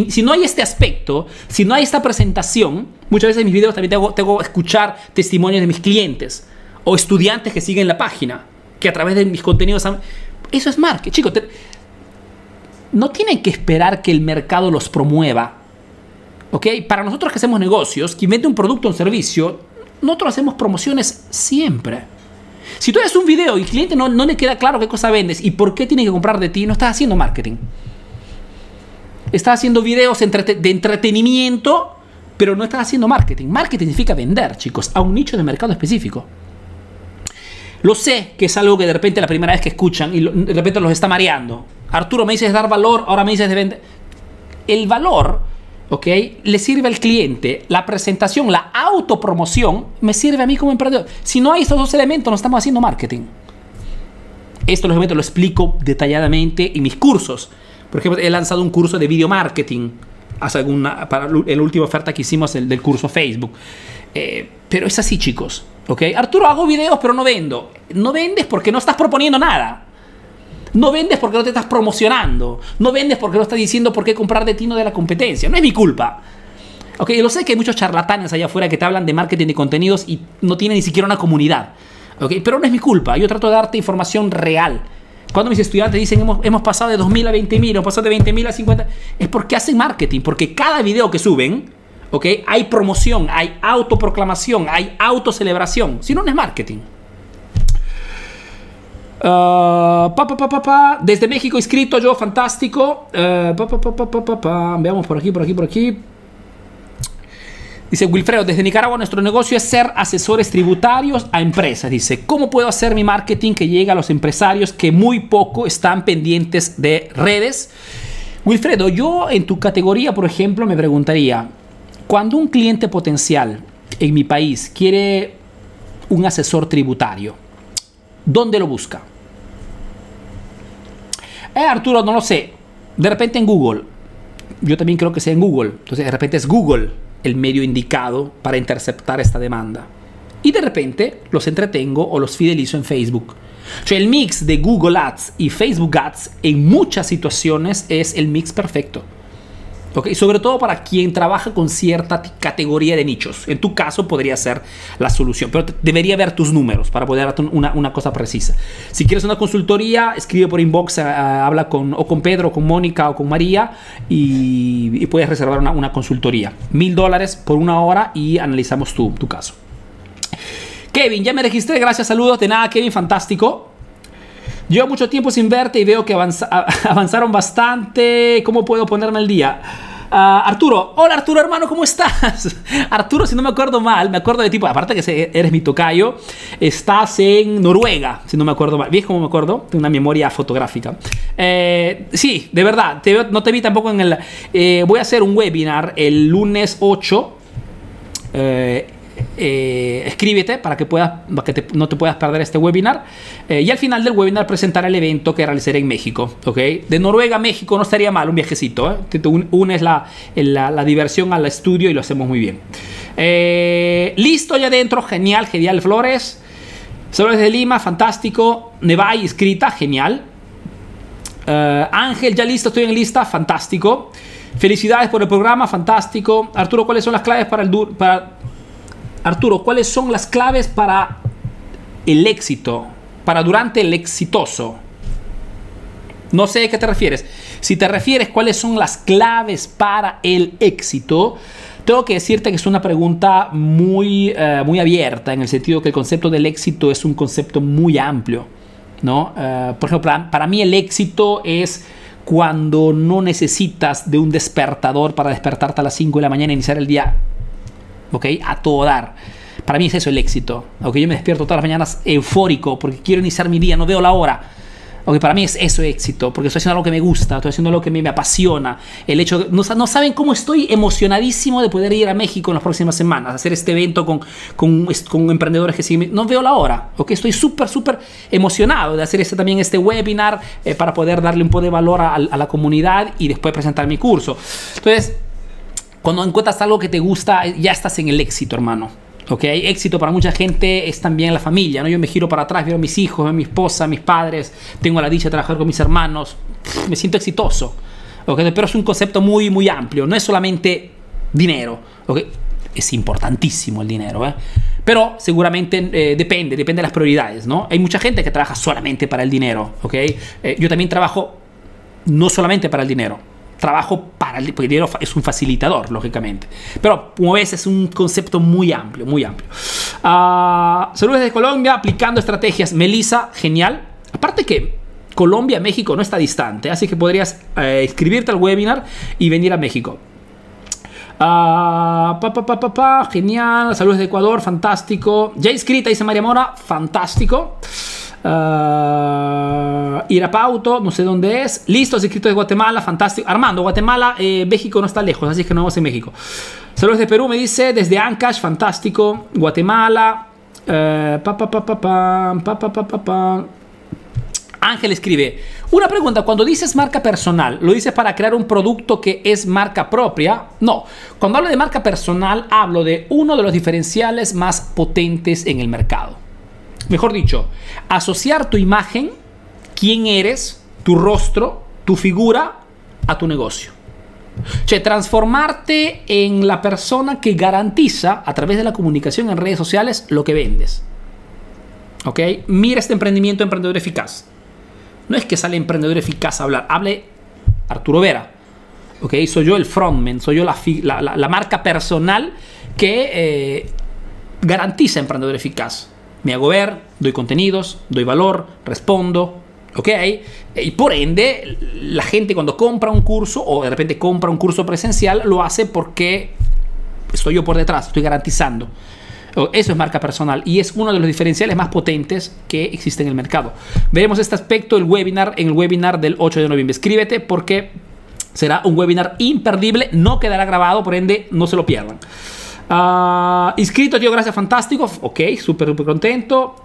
Si no hay este aspecto, si no hay esta presentación, muchas veces en mis videos también tengo, tengo que escuchar testimonios de mis clientes o estudiantes que siguen la página, que a través de mis contenidos... Eso es marketing. Chicos, no tienen que esperar que el mercado los promueva. ¿Ok? Para nosotros que hacemos negocios, quien vende un producto o un servicio, nosotros hacemos promociones siempre. Si tú haces un video y al cliente no, no le queda claro qué cosa vendes y por qué tiene que comprar de ti, no estás haciendo marketing. Estás haciendo videos de entretenimiento, pero no estás haciendo marketing. Marketing significa vender, chicos, a un nicho de mercado específico. Lo sé que es algo que de repente la primera vez que escuchan y de repente los está mareando. Arturo me dices dar valor, ahora me dices de vender. El valor ¿ok? Le sirve al cliente, la presentación, la autopromoción, me sirve a mí como emprendedor. Si no hay estos dos elementos, no estamos haciendo marketing. Esto lógicamente lo explico detalladamente en mis cursos. Por ejemplo, he lanzado un curso de video marketing hace alguna, para la última oferta que hicimos del, curso Facebook. Eh, pero es así, chicos. ¿ok? Arturo, hago videos, pero no vendo. No vendes porque no estás proponiendo nada. No vendes porque no te estás promocionando. No vendes porque no estás diciendo por qué comprar de ti no de la competencia. No es mi culpa. Ok, lo sé que hay muchos charlatanes allá afuera que te hablan de marketing de contenidos y no tienen ni siquiera una comunidad. Ok, pero no es mi culpa. Yo trato de darte información real. Cuando mis estudiantes dicen hemos, hemos pasado de 2.000 a 20.000, hemos pasado de 20.000 a 50, es porque hacen marketing. Porque cada video que suben, ok, hay promoción, hay autoproclamación, hay autocelebración. Si no, no es marketing. Uh, pa, pa, pa, Desde México inscrito yo, fantástico. Uh, Veamos por aquí, por aquí, por aquí. Dice Wilfredo, desde Nicaragua nuestro negocio es ser asesores tributarios a empresas. Dice, ¿cómo puedo hacer mi marketing que llegue a los empresarios que muy poco están pendientes de redes? Wilfredo, yo en tu categoría, por ejemplo, me preguntaría, cuando un cliente potencial en mi país quiere un asesor tributario, ¿dónde lo busca? Eh, Arturo, no lo sé. De repente en Google. Yo también creo que sea en Google. Entonces, de repente es Google el medio indicado para interceptar esta demanda. Y de repente los entretengo o los fidelizo en Facebook. Sea, el mix de Google Ads y Facebook Ads en muchas situaciones es el mix perfecto. Sobre todo para quien trabaja con cierta categoría de nichos. En tu caso podría ser la solución, pero debería ver tus números para poder darte una, una, cosa precisa. Si quieres una consultoría, escribe por inbox, habla con, o con Pedro, con Mónica, o con María y, y puedes reservar una, una consultoría. Mil dólares por una hora y analizamos tu, tu caso. Kevin, ya me registré, gracias, saludos. De nada, Kevin, fantástico. Llevo mucho tiempo sin verte y veo que avanza, avanzaron bastante. ¿Cómo puedo ponerme al día? Uh, Arturo, hola Arturo hermano, ¿cómo estás? Arturo, si no me acuerdo mal, me acuerdo de tipo, aparte que eres mi tocayo, estás en Noruega, si no me acuerdo mal. ¿Ves cómo me acuerdo? Tengo una memoria fotográfica. Eh, sí, de verdad, te, no te vi tampoco en el... Eh, voy a hacer un webinar el lunes 8. Eh, eh, escríbete para que, puedas, que no te puedas perder este webinar. Eh, y al final del webinar presentar el evento que realizaré en México. ¿okay? De Noruega a México no estaría mal un viajecito. ¿eh? Unes la, la, diversión al estudio y lo hacemos muy bien. Listo ya adentro, genial, genial Flores. Saludos de Lima, fantástico. Nevai inscrita, genial. Ángel, ya listo, estoy en lista, fantástico. Felicidades por el programa, fantástico. Arturo, ¿cuáles son las claves para el, para Arturo, ¿cuáles son las claves para el éxito? Para durante el exitoso. No sé a qué te refieres. Si te refieres cuáles son las claves para el éxito, tengo que decirte que es una pregunta muy, uh, muy abierta, en el sentido que el concepto del éxito es un concepto muy amplio. ¿no? Uh, por ejemplo, para, para mí el éxito es cuando no necesitas de un despertador para despertarte a las 5 de la mañana e iniciar el día ¿ok? A todo dar. Para mí es eso el éxito, ¿ok? Yo me despierto todas las mañanas eufórico porque quiero iniciar mi día, no veo la hora. Okay, para mí es eso éxito, porque estoy haciendo algo que me gusta, estoy haciendo algo que me, me apasiona. El hecho de, no, no, saben cómo estoy emocionadísimo de poder ir a México en las próximas semanas, hacer este evento con, con, con emprendedores que siguen. No veo la hora, ¿ok? Estoy súper, súper emocionado de hacer este, también este webinar eh, para poder darle un poco de valor a, a la comunidad y después presentar mi curso. Entonces, cuando encuentras algo que te gusta, ya estás en el éxito, hermano. ¿ok? Éxito para mucha gente es también la familia, ¿no? Yo me giro para atrás, veo a mis hijos, a mi esposa, a mis padres, tengo la dicha de trabajar con mis hermanos, me siento exitoso, ¿ok? Pero es un concepto muy, muy amplio, no es solamente dinero, ¿ok? Es importantísimo el dinero, ¿eh? Pero seguramente eh, depende, depende de las prioridades, ¿no? Hay mucha gente que trabaja solamente para el dinero, ¿ok? Eh, yo también trabajo no solamente para el dinero, trabajo para el, dinero es un facilitador, lógicamente. Pero como ves, es un concepto muy amplio, muy amplio. Uh, saludos desde Colombia, aplicando estrategias. Melissa, genial. Aparte que Colombia, México no está distante, así que podrías eh, inscribirte al webinar y venir a México. Uh, genial. Saludos de Ecuador, fantástico. Ya inscrita, dice María Mora, fantástico. Uh, Irapauto, no sé dónde es. Listo, es escrito de Guatemala, fantástico. Armando, Guatemala, eh, México no está lejos, así que nos vamos en México. Saludos de Perú, me dice, desde Ancash, fantástico. Guatemala. Ángel escribe, una pregunta, cuando dices marca personal, ¿lo dices para crear un producto que es marca propia? No, cuando hablo de marca personal, hablo de uno de los diferenciales más potentes en el mercado. Mejor dicho, asociar tu imagen, quién eres, tu rostro, tu figura a tu negocio. O transformarte en la persona que garantiza a través de la comunicación en redes sociales lo que vendes. ¿Ok? Mira este emprendimiento emprendedor eficaz. No es que sale emprendedor eficaz a hablar, hable Arturo Vera. ¿Ok? Soy yo el frontman, soy yo la marca personal que eh, garantiza emprendedor eficaz. Me hago ver, doy contenidos, doy valor, respondo, ¿ok? Y por ende, la gente cuando compra un curso o de repente compra un curso presencial, lo hace porque estoy yo por detrás, estoy garantizando. Eso es marca personal y es uno de los diferenciales más potentes que existe en el mercado. Veremos este aspecto el webinar, en el webinar del 8 de noviembre. Escríbete porque será un webinar imperdible, no quedará grabado, por ende no se lo pierdan. Uh, inscrito, tío, gracias, fantástico. Ok, súper, súper contento.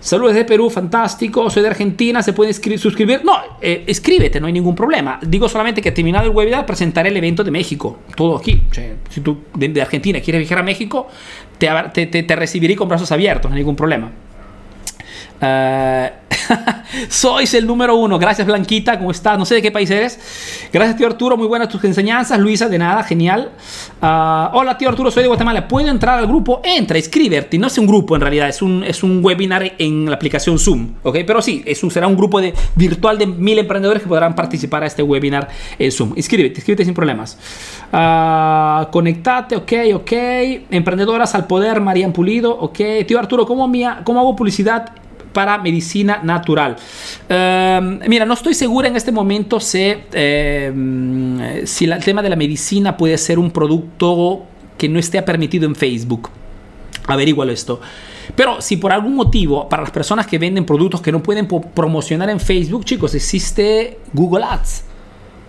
Saludos de Perú, fantástico. Soy de Argentina, ¿se puede suscribir? No, eh, escríbete, no hay ningún problema. Digo solamente que terminado el webinar presentaré el evento de México. Todo aquí. O sea, si tú de, de, Argentina quieres viajar a México, te, te, te, te, recibiré con brazos abiertos, no hay ningún problema. Uh, Sois el número uno. Gracias, Blanquita. ¿Cómo estás? No sé de qué país eres. Gracias, tío Arturo. Muy buenas tus enseñanzas. Luisa, de nada. Genial. Ah, hola, tío Arturo. Soy de Guatemala. ¿Puedo entrar al grupo? Entra, inscríbete. No es un grupo en realidad. Es un, es un webinar en la aplicación Zoom. ¿Ok? Pero sí, es será un grupo de, virtual de mil emprendedores que podrán participar a este webinar en Zoom. Inscríbete, inscríbete sin problemas. Uh, conectate. Ok, ok. Emprendedoras al poder. Marian Pulido. Ok. Tío Arturo, ¿cómo, mía, cómo hago publicidad? Para medicina natural. Em, mira, no estoy segura en este momento si, em, si el tema de la medicina puede ser un producto que no esté permitido en Facebook. Averígualo esto. Pero si por algún motivo, para las personas que venden productos que no pueden promocionar en Facebook, chicos, existe Google Ads.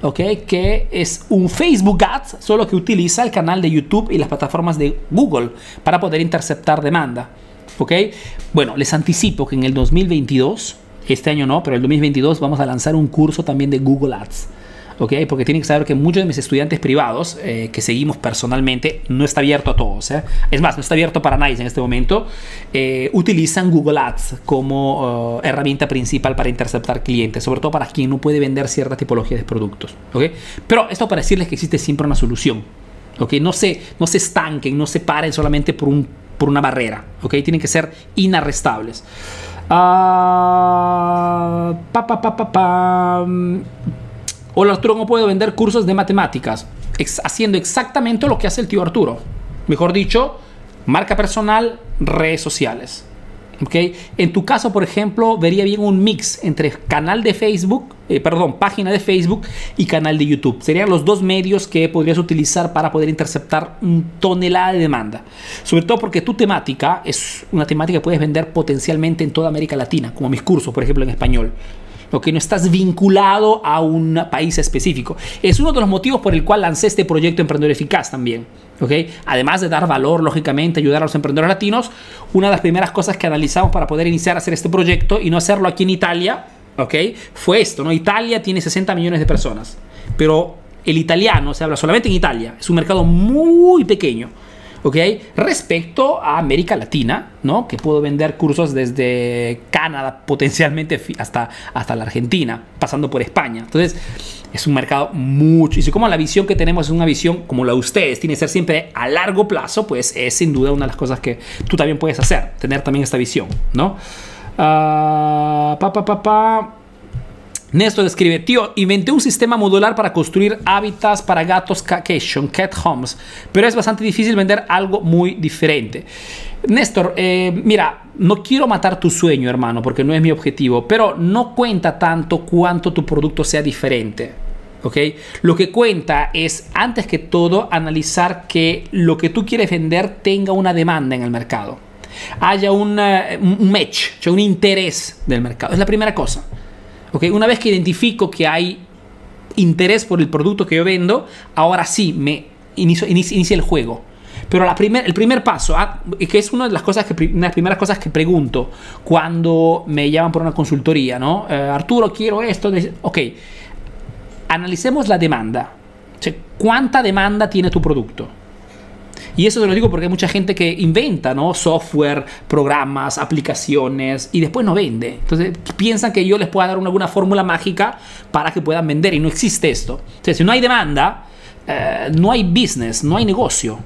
¿ok? Que es un Facebook Ads, solo que utiliza el canal de YouTube y las plataformas de Google para poder interceptar demanda. ¿Ok? Bueno, les anticipo que en el 2022, este año no, pero el 2022 vamos a lanzar un curso también de Google Ads. ¿ok? Porque tienen que saber que muchos de mis estudiantes privados eh, que seguimos personalmente no está abierto a todos. ¿eh? Es más, no está abierto para nadie en este momento. Eh, utilizan Google Ads como uh, herramienta principal para interceptar clientes, sobre todo para quien no puede vender cierta tipología de productos. ¿ok? Pero esto para decirles que existe siempre una solución. ¿ok? No, se, no se estanquen, no se paren solamente por un por una barrera, ¿ok? Tienen que ser inarrestables. Uh, pa, pa, pa, Hola Arturo, ¿cómo puedo vender cursos de matemáticas? haciendo exactamente lo que hace el tío Arturo. Mejor dicho, marca personal, redes sociales. ¿Okay? En tu caso, por ejemplo, vería bien un mix entre canal de Facebook, eh, perdón, página de Facebook y canal de YouTube. Serían los dos medios que podrías utilizar para poder interceptar un tonelada de demanda. Sobre todo porque tu temática es una temática que puedes vender potencialmente en toda América Latina, como mis cursos, por ejemplo, en español lo que no estás vinculado a un país específico. Es uno de los motivos por el cual lancé este proyecto Emprendedor Eficaz también. ¿okay? Además de dar valor, lógicamente, ayudar a los emprendedores latinos, una de las primeras cosas que analizamos para poder iniciar a hacer este proyecto y no hacerlo aquí en Italia, ¿okay? fue esto. ¿no? Italia tiene 60 millones de personas, pero el italiano se habla solamente en Italia, es un mercado muy pequeño. ¿Ok? Respecto a América Latina, ¿no? Que puedo vender cursos desde Canadá potencialmente hasta, hasta la Argentina, pasando por España. Entonces, es un mercado mucho. Y si como la visión que tenemos es una visión como la de ustedes, tiene que ser siempre a largo plazo, pues es sin duda una de las cosas que tú también puedes hacer, tener también esta visión, ¿no? Uh, pa, pa, pa, pa. Néstor escribe, tío, inventé un sistema modular para construir hábitats para gatos Cation, cat homes, pero es bastante difícil vender algo muy diferente. Néstor, eh, mira, no quiero matar tu sueño, hermano, porque no es mi objetivo, pero no cuenta tanto cuánto tu producto sea diferente. ¿ok? Lo que cuenta es, antes que todo, analizar que lo que tú quieres vender tenga una demanda en el mercado. Haya un match, un interés del mercado. Es la primera cosa. Una vez que identifico que hay interés por el producto que yo vendo, ahora sí me inicio, el juego. Pero primer, el primer paso, ah, que es una de, las cosas que, las primeras cosas que pregunto cuando me llaman por una consultoría, ¿no? Eh, Arturo, quiero esto. Ok, analicemos la demanda. ¿Cuánta demanda tiene tu producto? Y eso te lo digo porque hay mucha gente que inventa, ¿no? Software, programas, aplicaciones y después no vende. Entonces piensan que yo les pueda dar alguna fórmula mágica para que puedan vender y no existe esto. Sea, si no hay demanda, eh, no hay business, no hay negocio.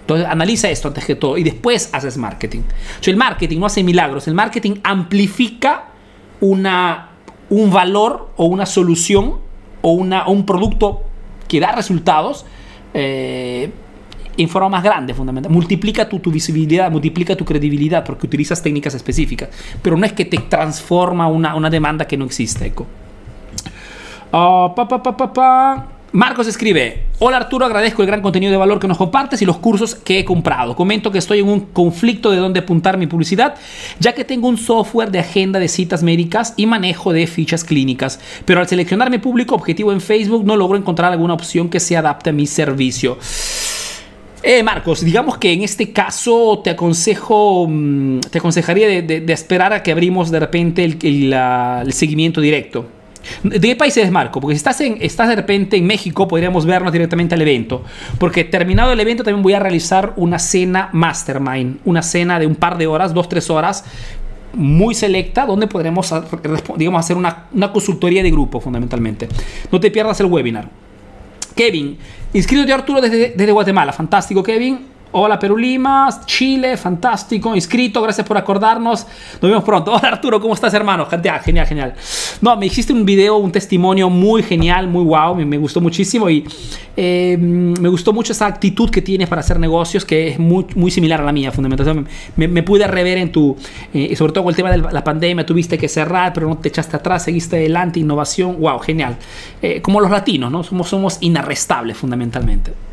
Entonces analiza esto antes que todo y después haces marketing. O el marketing no hace milagros, el marketing amplifica una, un valor o una solución o, una, un producto que da resultados. Eh, en forma más grande, fundamental. Multiplica tu, visibilidad, multiplica tu credibilidad porque utilizas técnicas específicas. Pero no es que te transforma una, una demanda que no existe. Pa, Marcos escribe, hola Arturo, agradezco el gran contenido de valor que nos compartes y los cursos que he comprado. Comento que estoy en un conflicto de dónde apuntar mi publicidad, ya que tengo un software de agenda de citas médicas y manejo de fichas clínicas, pero al seleccionar mi público objetivo en Facebook no logro encontrar alguna opción que se adapte a mi servicio. Eh, Marcos, digamos que en este caso te aconsejo, mm, te aconsejaría de, esperar a que abrimos de repente el, seguimiento directo. ¿De qué país eres, Marco? Porque si estás, en, de repente en México, podríamos vernos directamente al evento. Porque terminado el evento también voy a realizar una cena mastermind, una cena de un par de horas, dos, tres horas, muy selecta donde podremos digamos, hacer una consultoría de grupo fundamentalmente. No te pierdas el webinar. Kevin, inscrito de Arturo desde, Guatemala. Fantástico, Kevin. Hola Perú Lima, Chile, fantástico, inscrito, gracias por acordarnos. Nos vemos pronto. Hola Arturo, ¿cómo estás hermano? Genial, genial, genial. No, me hiciste un video, un testimonio muy genial, muy wow, me, gustó muchísimo y eh, me gustó mucho esa actitud que tienes para hacer negocios, que es muy, muy similar a la mía, fundamentalmente. Me, me pude rever en tu, eh, sobre todo con el tema de la pandemia, tuviste que cerrar, pero no te echaste atrás, seguiste adelante, innovación, wow, genial. Eh, como los latinos, ¿no? Somos, somos inarrestables fundamentalmente.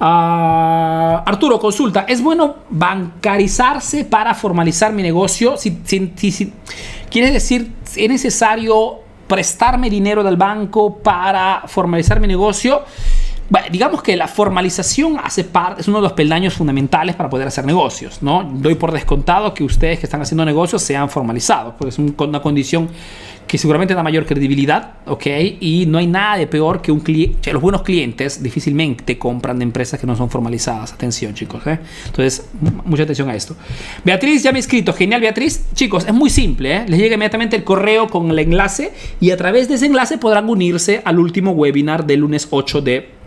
Ah, Arturo, consulta, ¿es bueno bancarizarse para formalizar mi negocio? Si, si, ¿Quiere decir, es necesario prestarme dinero del banco para formalizar mi negocio? digamos que la formalización hace parte, es uno de los peldaños fundamentales para poder hacer negocios, ¿no? Doy por descontado que ustedes que están haciendo negocios sean formalizados, porque es una condición que seguramente da mayor credibilidad, ¿ok? Y no hay nada de peor que un cliente, los buenos clientes difícilmente compran de empresas que no son formalizadas. Atención, chicos, ¿eh? Entonces, mucha atención a esto. Beatriz ya me ha escrito, genial, Beatriz. Chicos, es muy simple, ¿eh? Les llega inmediatamente el correo con el enlace y a través de ese enlace podrán unirse al último webinar del lunes 8 de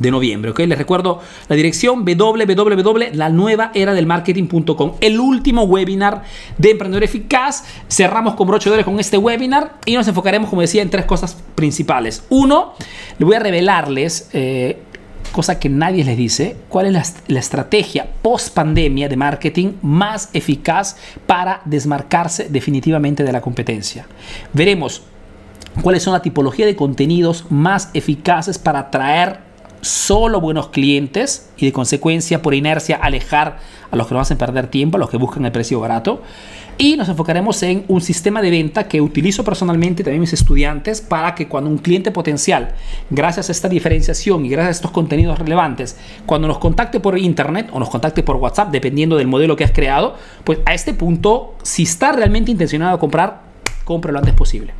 de noviembre. ¿ok? Les recuerdo la dirección www.lanuevaeradelmarketing.com. El último webinar de Emprendedor Eficaz. Cerramos con broche de con este webinar y nos enfocaremos, como decía, en tres cosas principales. Uno, le voy a revelarles, eh, cosa que nadie les dice, cuál es la, la estrategia post pandemia de marketing más eficaz para desmarcarse definitivamente de la competencia. Veremos cuáles son la tipología de contenidos más eficaces para atraer solo buenos clientes y de consecuencia por inercia alejar a los que no hacen perder tiempo, a los que buscan el precio barato. Y nos enfocaremos en un sistema de venta que utilizo personalmente también mis estudiantes para que cuando un cliente potencial, gracias a esta diferenciación y gracias a estos contenidos relevantes, cuando nos contacte por internet o nos contacte por WhatsApp, dependiendo del modelo que has creado, pues a este punto, si está realmente intencionado a comprar, compre lo antes posible.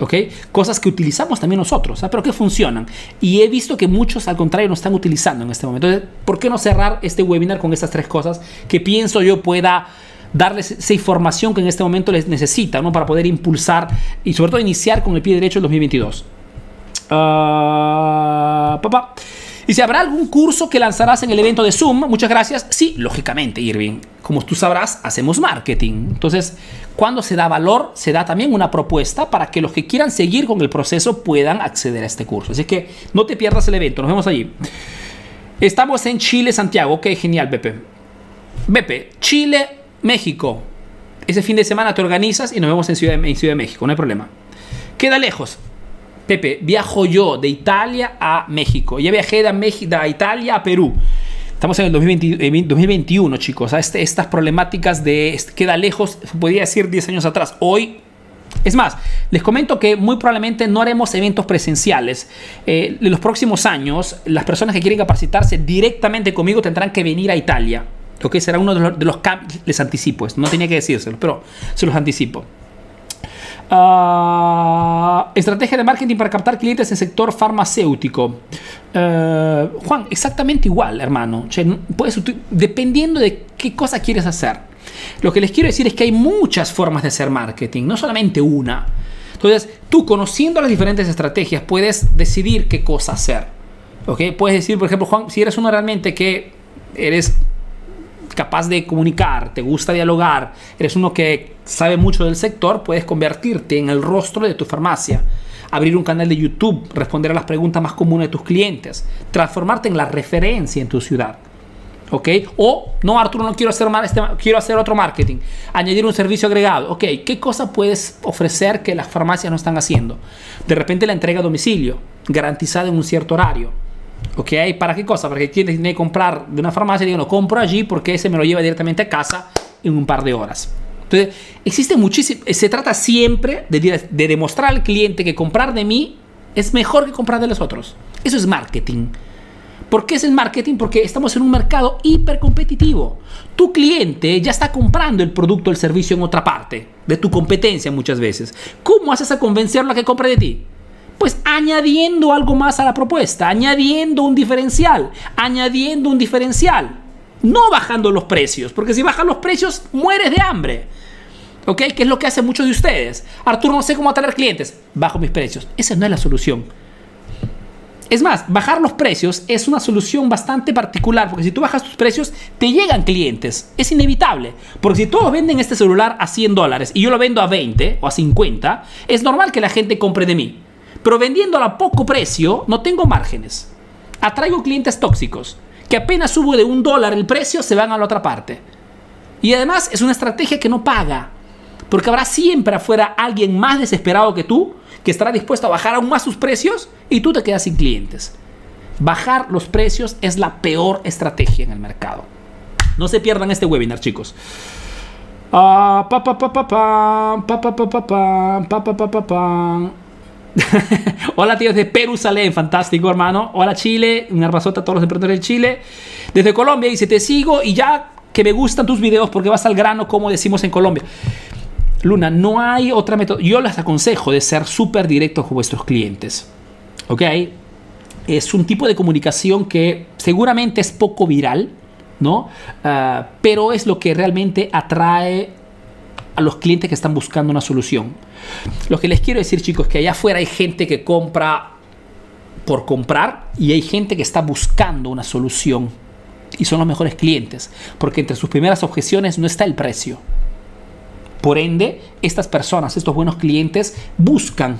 ¿Ok? Cosas que utilizamos también nosotros, pero que funcionan. Y he visto que muchos al contrario no están utilizando en este momento. Entonces, ¿por qué no cerrar este webinar con estas tres cosas que pienso yo pueda darles esa información que en este momento les necesita, ¿no? Para poder impulsar y sobre todo iniciar con el pie derecho el 2022. Uh, papá. Y si habrá algún curso que lanzarás en el evento de Zoom, muchas gracias. Sí, lógicamente, Irving. Como tú sabrás, hacemos marketing. Entonces, cuando se da valor, se da también una propuesta para que los que quieran seguir con el proceso puedan acceder a este curso. Así que no te pierdas el evento. Nos vemos allí. Estamos en Chile, Santiago. Ok, genial, Pepe. Pepe, Chile, México. Ese fin de semana te organizas y nos vemos en Ciudad de México. No hay problema. Queda lejos. Pepe, viajo yo de Italia a México. Ya viajé de, México, de Italia a Perú. Estamos en el 2021, chicos. Este, estas problemáticas de queda lejos, podría decir 10 años atrás. Hoy es más, les comento que muy probablemente no haremos eventos presenciales. Eh, en los próximos años, las personas que quieren capacitarse directamente conmigo tendrán que venir a Italia. Que será uno de los, de les anticipo, no tenía que decírselo, pero se los anticipo. Ah, estrategia de marketing para captar clientes en sector farmacéutico. Eh, Juan, exactamente igual, hermano. puedes, dependiendo de qué cosa quieres hacer. Lo que les quiero decir es que hay muchas formas de hacer marketing, no solamente una. Entonces, tú conociendo las diferentes estrategias puedes decidir qué cosa hacer. Puedes decir, por ejemplo, Juan, si eres uno realmente que eres capaz de comunicar, te gusta dialogar, eres uno que sabe mucho del sector, puedes convertirte en el rostro de tu farmacia, abrir un canal de YouTube, responder a las preguntas más comunes de tus clientes, transformarte en la referencia en tu ciudad. ¿Ok? O, no, Arturo, no quiero hacer, este, otro marketing. Añadir un servicio agregado. ¿Ok? ¿Qué cosa puedes ofrecer que las farmacias no están haciendo? De repente la entrega a domicilio, garantizada en un cierto horario ¿Ok? ¿Para qué cosa? Para que quien tiene que comprar de una farmacia diga, no, compro allí porque ese me lo lleva directamente a casa en un par de horas. Entonces, existe muchísimo, se trata siempre de, de demostrar al cliente que comprar de mí es mejor que comprar de los otros. Eso es marketing. ¿Por qué es el marketing? Porque estamos en un mercado hiper competitivo. Tu cliente ya está comprando el producto o el servicio en otra parte, de tu competencia muchas veces. ¿Cómo haces a convencerlo a que compre de ti? Pues añadiendo algo más a la propuesta, añadiendo un diferencial, añadiendo un diferencial. No bajando los precios, porque si bajan los precios mueres de hambre. ¿Ok? ¿Qué es lo que hacen muchos de ustedes? Arturo, no sé cómo atraer clientes. Bajo mis precios. Esa no es la solución. Es más, bajar los precios es una solución bastante particular, porque si tú bajas tus precios, te llegan clientes. Es inevitable. Porque si todos venden este celular a 100 dólares y yo lo vendo a 20 o a 50, es normal que la gente compre de mí. Pero vendiéndolo a poco precio, no tengo márgenes. Atraigo clientes tóxicos, que apenas subo de un dólar el precio, se van a la otra parte. Y además es una estrategia que no paga. Porque habrá siempre afuera alguien más desesperado que tú que estará dispuesto a bajar aún más sus precios y tú te quedas sin clientes. Bajar los precios es la peor estrategia en el mercado. No se pierdan este webinar, chicos. Hola, tíos de Perú Salén, fantástico hermano. Hola Chile, un abrazote a todos los emprendedores de Chile. Desde Colombia dice, te sigo y ya que me gustan tus videos porque vas al grano como decimos en Colombia. Luna, no hay otra método. Yo les aconsejo de ser súper directos con vuestros clientes. ¿Ok? Es un tipo de comunicación que seguramente es poco viral, ¿no? Ah, pero es lo que realmente atrae a los clientes que están buscando una solución. Lo que les quiero decir, chicos, es que allá afuera hay gente que compra por comprar y hay gente que está buscando una solución. Y son los mejores clientes, porque entre sus primeras objeciones no está el precio por ende, estas personas, estos buenos clientes, buscan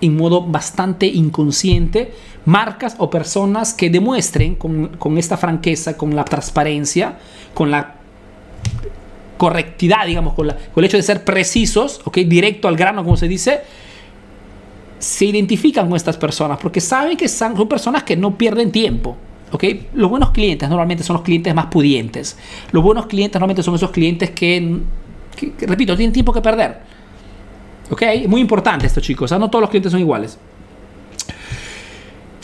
en modo bastante inconsciente marcas o personas que demuestren con, esta franqueza, con la transparencia, con la correctidad, digamos, con, el hecho de ser precisos, ¿ok? directo al grano, como se dice, se identifican con estas personas porque saben que son, son personas que no pierden tiempo. ¿ok? Los buenos clientes normalmente son los clientes más pudientes. Los buenos clientes normalmente son esos clientes que repito, tienen tiempo que perder. ¿Ok? Muy importante esto, chicos. No todos los clientes son iguales.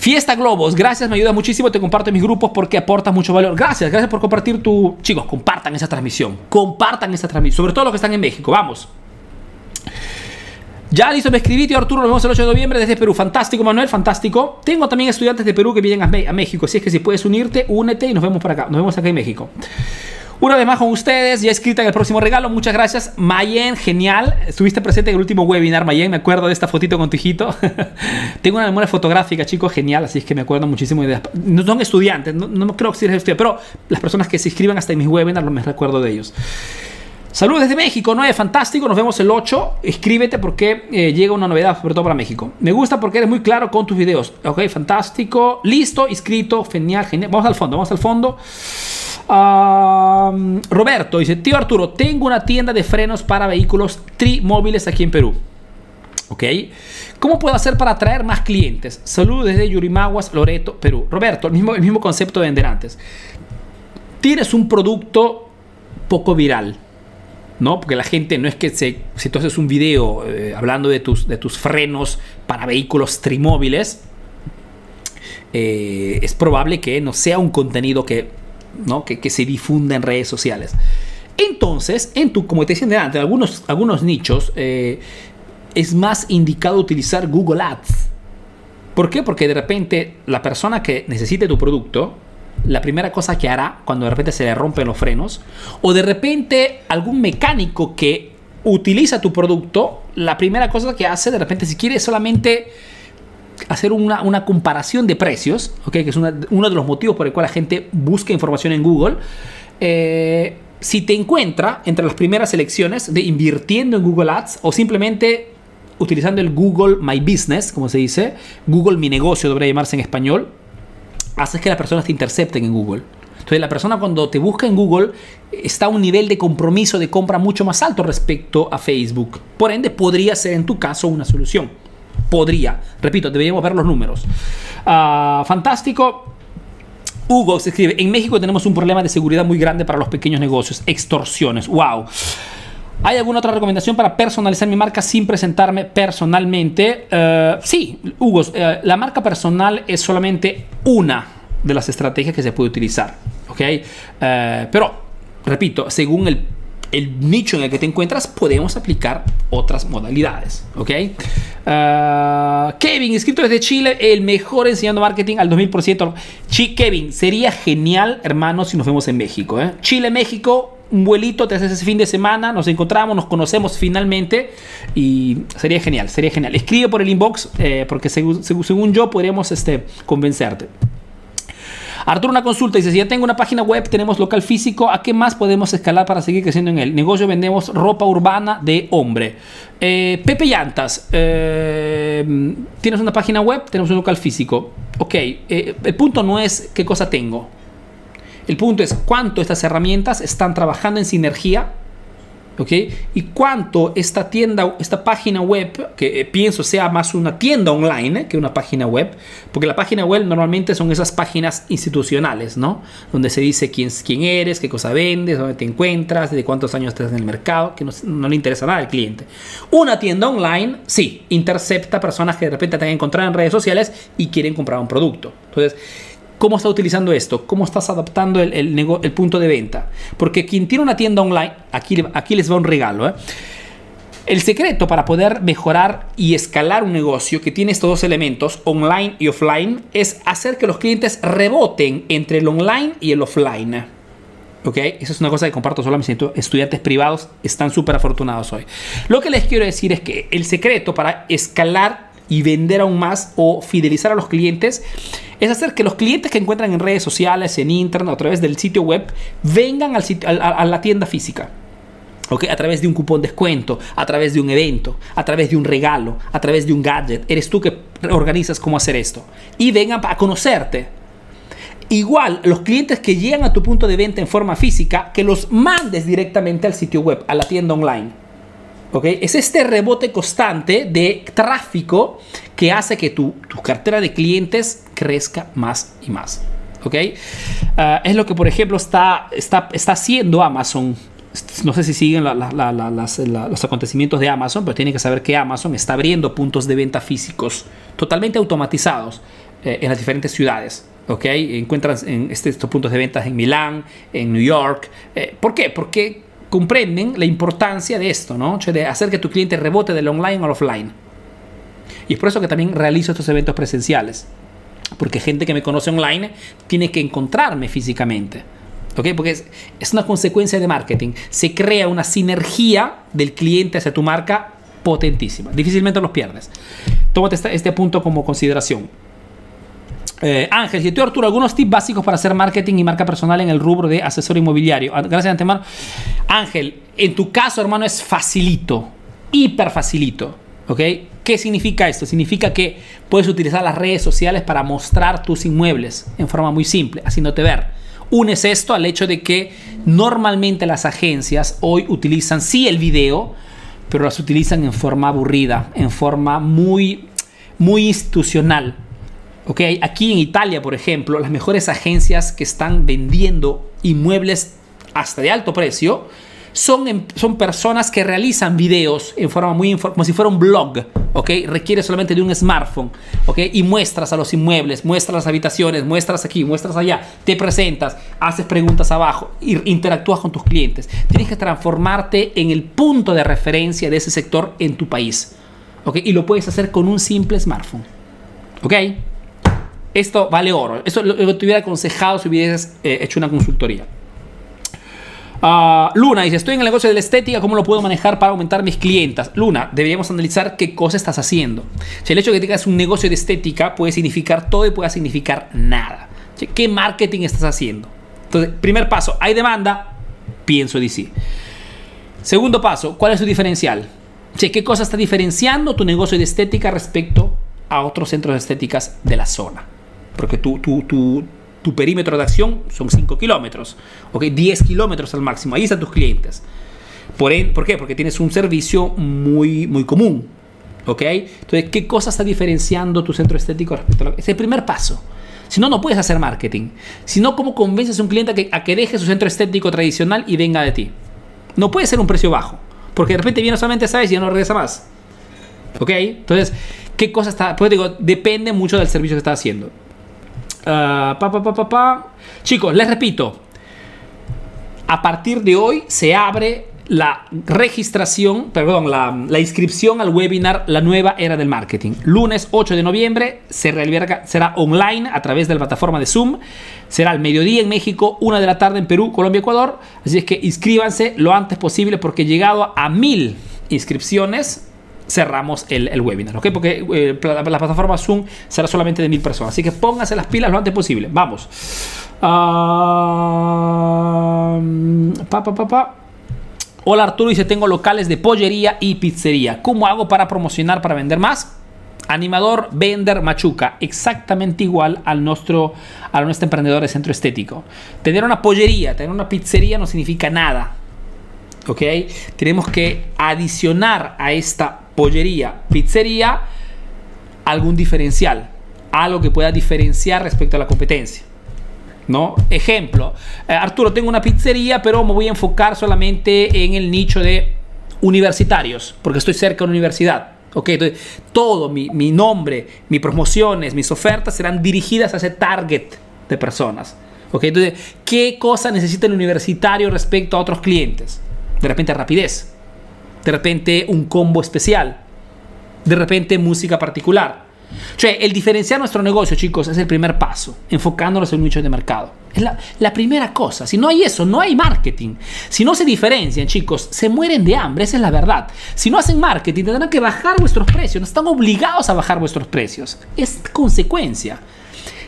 Fiesta Globos, gracias, me ayuda muchísimo. Te comparto en mis grupos porque aportas mucho valor. Gracias, gracias por compartir tu. Chicos, compartan esa transmisión. Compartan esa transmisión. Sobre todo los que están en México. Vamos. Ya listo, me escribí, tío Arturo. Nos vemos el 8 de noviembre desde Perú. Fantástico, Manuel, fantástico. Tengo también estudiantes de Perú que vienen a, México. Así es que si puedes unirte, únete y nos vemos por acá. Nos vemos acá en México. Una vez más con ustedes, ya escrita en el próximo regalo. Muchas gracias, Mayen, genial. Estuviste presente en el último webinar, Mayen. Me acuerdo de esta fotito con tu hijito. Tengo una memoria fotográfica, chicos, genial. Así es que me acuerdo muchísimo de No son estudiantes, no, no creo que sean estudiantes, pero las personas que se inscriban hasta en mis webinars, me recuerdo de ellos. Saludos desde México, ¿no? Es fantástico. Nos vemos el 8. Escríbete porque eh, llega una novedad, sobre todo para México. Me gusta porque eres muy claro con tus videos. Ok, fantástico. Listo, inscrito, genial, genial. Vamos al fondo, vamos al fondo. Roberto dice, tío Arturo, tengo una tienda de frenos para vehículos trimóviles aquí en Perú. ¿Ok? ¿Cómo puedo hacer para atraer más clientes? Saludos desde Yurimaguas, Loreto, Perú. Roberto, el mismo, el mismo concepto de vender antes. Tienes un producto poco viral, ¿no? Porque la gente no es que se, si tú haces un video eh, hablando de tus, de tus frenos para vehículos trimóviles, eh, es probable que no sea un contenido que que, se difunda en redes sociales. Entonces, en tu, como te decía antes, algunos, algunos nichos eh, es más indicado utilizar Google Ads. ¿Por qué? Porque de repente la persona que necesite tu producto, la primera cosa que hará cuando de repente se le rompen los frenos, o de repente algún mecánico que utiliza tu producto, la primera cosa que hace de repente si quiere solamente hacer una, comparación de precios, ¿okay? que es uno de los motivos por el cual la gente busca información en Google. Eh, si te encuentra entre las primeras selecciones de invirtiendo en Google Ads o simplemente utilizando el Google My Business, como se dice, Google Mi Negocio debería llamarse en español, haces que las personas te intercepten en Google. Entonces la persona cuando te busca en Google está a un nivel de compromiso de compra mucho más alto respecto a Facebook. Por ende, podría ser en tu caso una solución. Podría. Repito, deberíamos ver los números. Ah, fantástico. Hugo se escribe, en México tenemos un problema de seguridad muy grande para los pequeños negocios, extorsiones. ¡Wow! ¿Hay alguna otra recomendación para personalizar mi marca sin presentarme personalmente? Eh, sí, Hugo, eh, la marca personal es solamente una de las estrategias que se puede utilizar. ¿ok? Eh, pero, repito, según el el nicho en el que te encuentras, podemos aplicar otras modalidades. ¿Ok? Ah, Kevin, escrito desde Chile, el mejor enseñando marketing al 2000%. Kevin, sería genial, hermano, si nos vemos en México. ¿eh? Chile, México, un vuelito, te haces ese fin de semana, nos encontramos, nos conocemos finalmente y sería genial, sería genial. Escribe por el inbox eh, porque según, según, yo podríamos este, convencerte. Arturo, una consulta. Dice, si ya tengo una página web, tenemos local físico, ¿a qué más podemos escalar para seguir creciendo en el negocio? Vendemos ropa urbana de hombre. Eh, Pepe Llantas, eh, tienes una página web, tenemos un local físico. Ok, eh, el punto no es qué cosa tengo. El punto es cuánto estas herramientas están trabajando en sinergia ¿ok? Y cuánto esta tienda, esta página web, que eh, pienso sea más una tienda online eh, que una página web, porque la página web normalmente son esas páginas institucionales, ¿no? Donde se dice quién, quién eres, qué cosa vendes, dónde te encuentras, de cuántos años estás en el mercado, que no, le interesa nada al cliente. Una tienda online, sí, intercepta personas que de repente te han encontrado en redes sociales y quieren comprar un producto. Entonces, ¿Cómo está utilizando esto? ¿Cómo estás adaptando el, punto de venta? Porque quien tiene una tienda online, aquí, aquí les va un regalo. ¿eh? El secreto para poder mejorar y escalar un negocio que tiene estos dos elementos, online y offline, es hacer que los clientes reboten entre el online y el offline. ¿Ok? Esa es una cosa que comparto solo a mis estudiantes privados. Están súper afortunados hoy. Lo que les quiero decir es que el secreto para escalar y vender aún más o fidelizar a los clientes es hacer que los clientes que encuentran en redes sociales, en internet, a través del sitio web, vengan al a, la tienda física. Okay, a través de un cupón descuento, a través de un evento, a través de un regalo, a través de un gadget. Eres tú que organizas cómo hacer esto. Y vengan para conocerte. Igual, los clientes que llegan a tu punto de venta en forma física, que los mandes directamente al sitio web, a la tienda online. Es este rebote constante de tráfico que hace que tu, cartera de clientes crezca más y más. Ah, es lo que, por ejemplo, está, está, está haciendo Amazon. No sé si siguen los acontecimientos de Amazon, pero tienen que saber que Amazon está abriendo puntos de venta físicos totalmente automatizados eh, en las diferentes ciudades. ¿ok? Encuentran en este, estos puntos de venta en Milán, en New York. Eh, ¿Por qué? Porque comprenden la importancia de esto, ¿no? de hacer que tu cliente rebote del online al offline. Y es por eso que también realizo estos eventos presenciales. Porque gente que me conoce online tiene que encontrarme físicamente. ¿Ok? Porque es, es una consecuencia de marketing. Se crea una sinergia del cliente hacia tu marca potentísima. Difícilmente los pierdes. Tómate este, este punto como consideración. Eh, Ángel, si tú Arturo, algunos tips básicos para hacer marketing y marca personal en el rubro de asesor inmobiliario. Ah, gracias de antemano. Ángel, en tu caso, hermano, es facilito, hiper facilito. ¿Ok? ¿Qué significa esto? Significa que puedes utilizar las redes sociales para mostrar tus inmuebles en forma muy simple, haciéndote ver. Unes esto al hecho de que normalmente las agencias hoy utilizan sí el video, pero las utilizan en forma aburrida, en forma muy, muy institucional Okay, aquí en Italia, por ejemplo, las mejores agencias que están vendiendo inmuebles hasta de alto precio son, em, son personas que realizan videos en forma muy como si fuera un blog, ¿ok? Requiere solamente de un smartphone, ¿ok? Y muestras a los inmuebles, muestras las habitaciones, muestras aquí, muestras allá, te presentas, haces preguntas abajo, interactúas con tus clientes. Tienes que transformarte en el punto de referencia de ese sector en tu país, ¿ok? Y lo puedes hacer con un simple smartphone, ¿ok? Esto vale oro. Esto lo, que te hubiera aconsejado si hubieras eh, hecho una consultoría. Ah, Luna dice, estoy en el negocio de la estética, ¿cómo lo puedo manejar para aumentar mis clientas? Luna, deberíamos analizar qué cosa estás haciendo. Si el hecho de que tengas un negocio de estética puede significar todo y puede significar nada. ¿Qué marketing estás haciendo? Entonces, primer paso, ¿hay demanda? Pienso DC. Segundo paso, ¿cuál es su diferencial? ¿Qué cosa está diferenciando tu negocio de estética respecto a otros centros de estéticas de la zona? Porque tu, tu, tu, tu perímetro de acción son 5 kilómetros, ¿ok? 10 kilómetros al máximo, ahí están tus clientes. Por, ¿Por qué? Porque tienes un servicio muy, muy común, ¿ok? Entonces, ¿qué cosa está diferenciando tu centro estético respecto a lo Es el primer paso. Si no, no puedes hacer marketing. Si no, ¿cómo convences a un cliente a que, a que deje su centro estético tradicional y venga de ti? No puede ser un precio bajo, porque de repente viene solamente esa vez y ya no regresa más. ¿Ok? Entonces, ¿qué cosa está? Pues digo, depende mucho del servicio que está haciendo. Ah, Chicos, les repito, a partir de hoy se abre la registración, perdón, la, inscripción al webinar La nueva era del marketing. Lunes 8 de noviembre se será online a través de la plataforma de Zoom. Será al mediodía en México, una de la tarde en Perú, Colombia, Ecuador. Así es que inscríbanse lo antes posible porque llegado a mil inscripciones cerramos el, webinar, ¿ok? Porque eh, la, plataforma Zoom será solamente de mil personas. Así que pónganse las pilas lo antes posible. Vamos. Ah, pa, pa, pa, Hola Arturo, dice, tengo locales de pollería y pizzería. ¿Cómo hago para promocionar, para vender más? Animador Vender Machuca, exactamente igual al nuestro, a nuestro emprendedor de centro estético. Tener una pollería, tener una pizzería no significa nada. ¿Ok? Tenemos que adicionar a esta pollería, pizzería, algún diferencial. Algo que pueda diferenciar respecto a la competencia. ¿no? Ejemplo, eh, Arturo, tengo una pizzería, pero me voy a enfocar solamente en el nicho de universitarios, porque estoy cerca de una universidad. Ok, entonces todo, mi, mi nombre, mis promociones, mis ofertas serán dirigidas a ese target de personas. Ok, entonces, ¿qué cosa necesita el universitario respecto a otros clientes? De repente rapidez, de repente un combo especial, de repente música particular. Cioè, el diferenciar nuestro negocio, chicos, es el primer paso, enfocándonos en un nicho de mercado. Es la, la, primera cosa. Si no hay eso, no hay marketing. Si no se diferencian, chicos, se mueren de hambre, esa es la verdad. Si no hacen marketing, tendrán que bajar vuestros precios. No están obligados a bajar vuestros precios. Es consecuencia.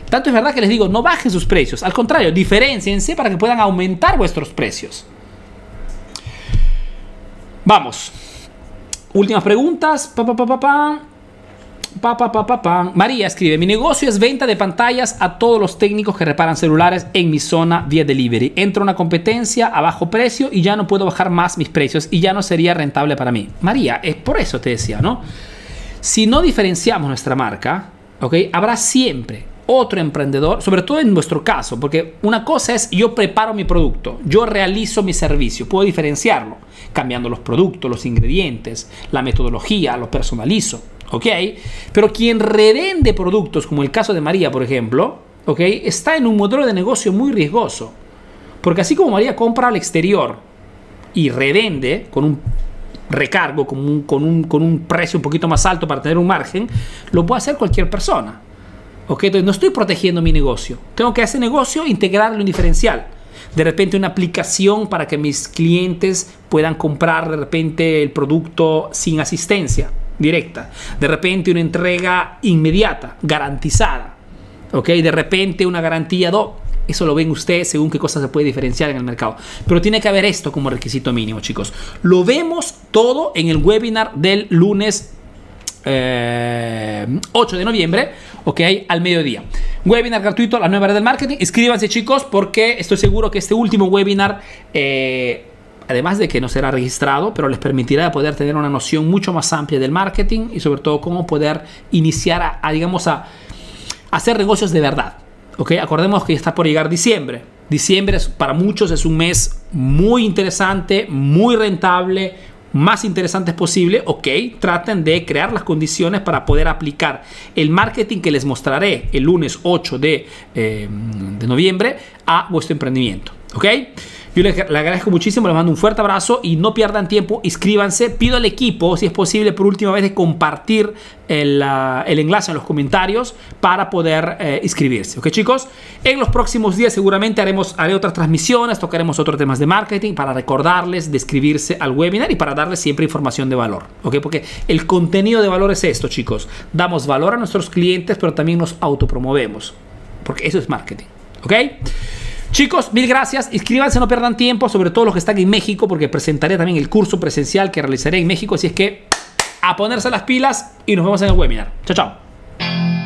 Tanto es verdad que les digo, no bajen sus precios. Al contrario, diferenciense para que puedan aumentar vuestros precios. Vamos. Últimas preguntas. Pa, pa, María escribe, mi negocio es venta de pantallas a todos los técnicos que reparan celulares en mi zona vía delivery. Entro una competencia a bajo precio y ya no puedo bajar más mis precios y ya no sería rentable para mí. María, es por eso te decía, ¿no? Si no diferenciamos nuestra marca, ¿ok? Habrá siempre otro emprendedor, sobre todo en nuestro caso, porque una cosa es yo preparo mi producto, yo realizo mi servicio, puedo diferenciarlo, cambiando los productos, los ingredientes, la metodología, lo personalizo. ¿ok? Pero quien revende productos, como el caso de María, por ejemplo, ¿ok? Está en un modelo de negocio muy riesgoso. Porque así como María compra al exterior y revende con un recargo, con un, con un, con un precio un poquito más alto para tener un margen, lo puede hacer cualquier persona. ¿Ok? Entonces no estoy protegiendo mi negocio. Tengo que hacer negocio integrarlo en diferencial. De repente una aplicación para que mis clientes puedan comprar de repente el producto sin asistencia directa. De repente una entrega inmediata, garantizada. ¿Ok? De repente una garantía do. Eso lo ven ustedes según qué cosa se puede diferenciar en el mercado. Pero tiene que haber esto como requisito mínimo, chicos. Lo vemos todo en el webinar del lunes 8 eh, de noviembre, ok, al mediodía. Webinar gratuito, la nueva red del marketing. Inscríbanse, chicos, porque estoy seguro que este último webinar eh, además de que no será registrado, pero les permitirá poder tener una noción mucho más amplia del marketing y sobre todo cómo poder iniciar a, digamos, a, hacer negocios de verdad. ¿ok? Acordemos que ya está por llegar diciembre. Diciembre para muchos es un mes muy interesante, muy rentable, más interesante posible, ok, traten de crear las condiciones para poder aplicar el marketing que les mostraré el lunes 8 de, eh, de noviembre a vuestro emprendimiento, ok. Yo le agradezco muchísimo, les mando un fuerte abrazo y no pierdan tiempo, inscríbanse. Pido al equipo, si es posible, por última vez, de compartir el, enlace en los comentarios para poder eh, inscribirse. ¿Ok, chicos? En los próximos días seguramente haremos haré otras transmisiones, tocaremos otros temas de marketing para recordarles de inscribirse al webinar y para darles siempre información de valor. ¿Ok? Porque el contenido de valor es esto, chicos. Damos valor a nuestros clientes, pero también nos autopromovemos. Porque eso es marketing. ¿Ok? Chicos, mil gracias. Inscríbanse, no pierdan tiempo, sobre todo los que están en México, porque presentaré también el curso presencial que realizaré en México. Así es que a ponerse las pilas y nos vemos en el webinar. Chao, chao.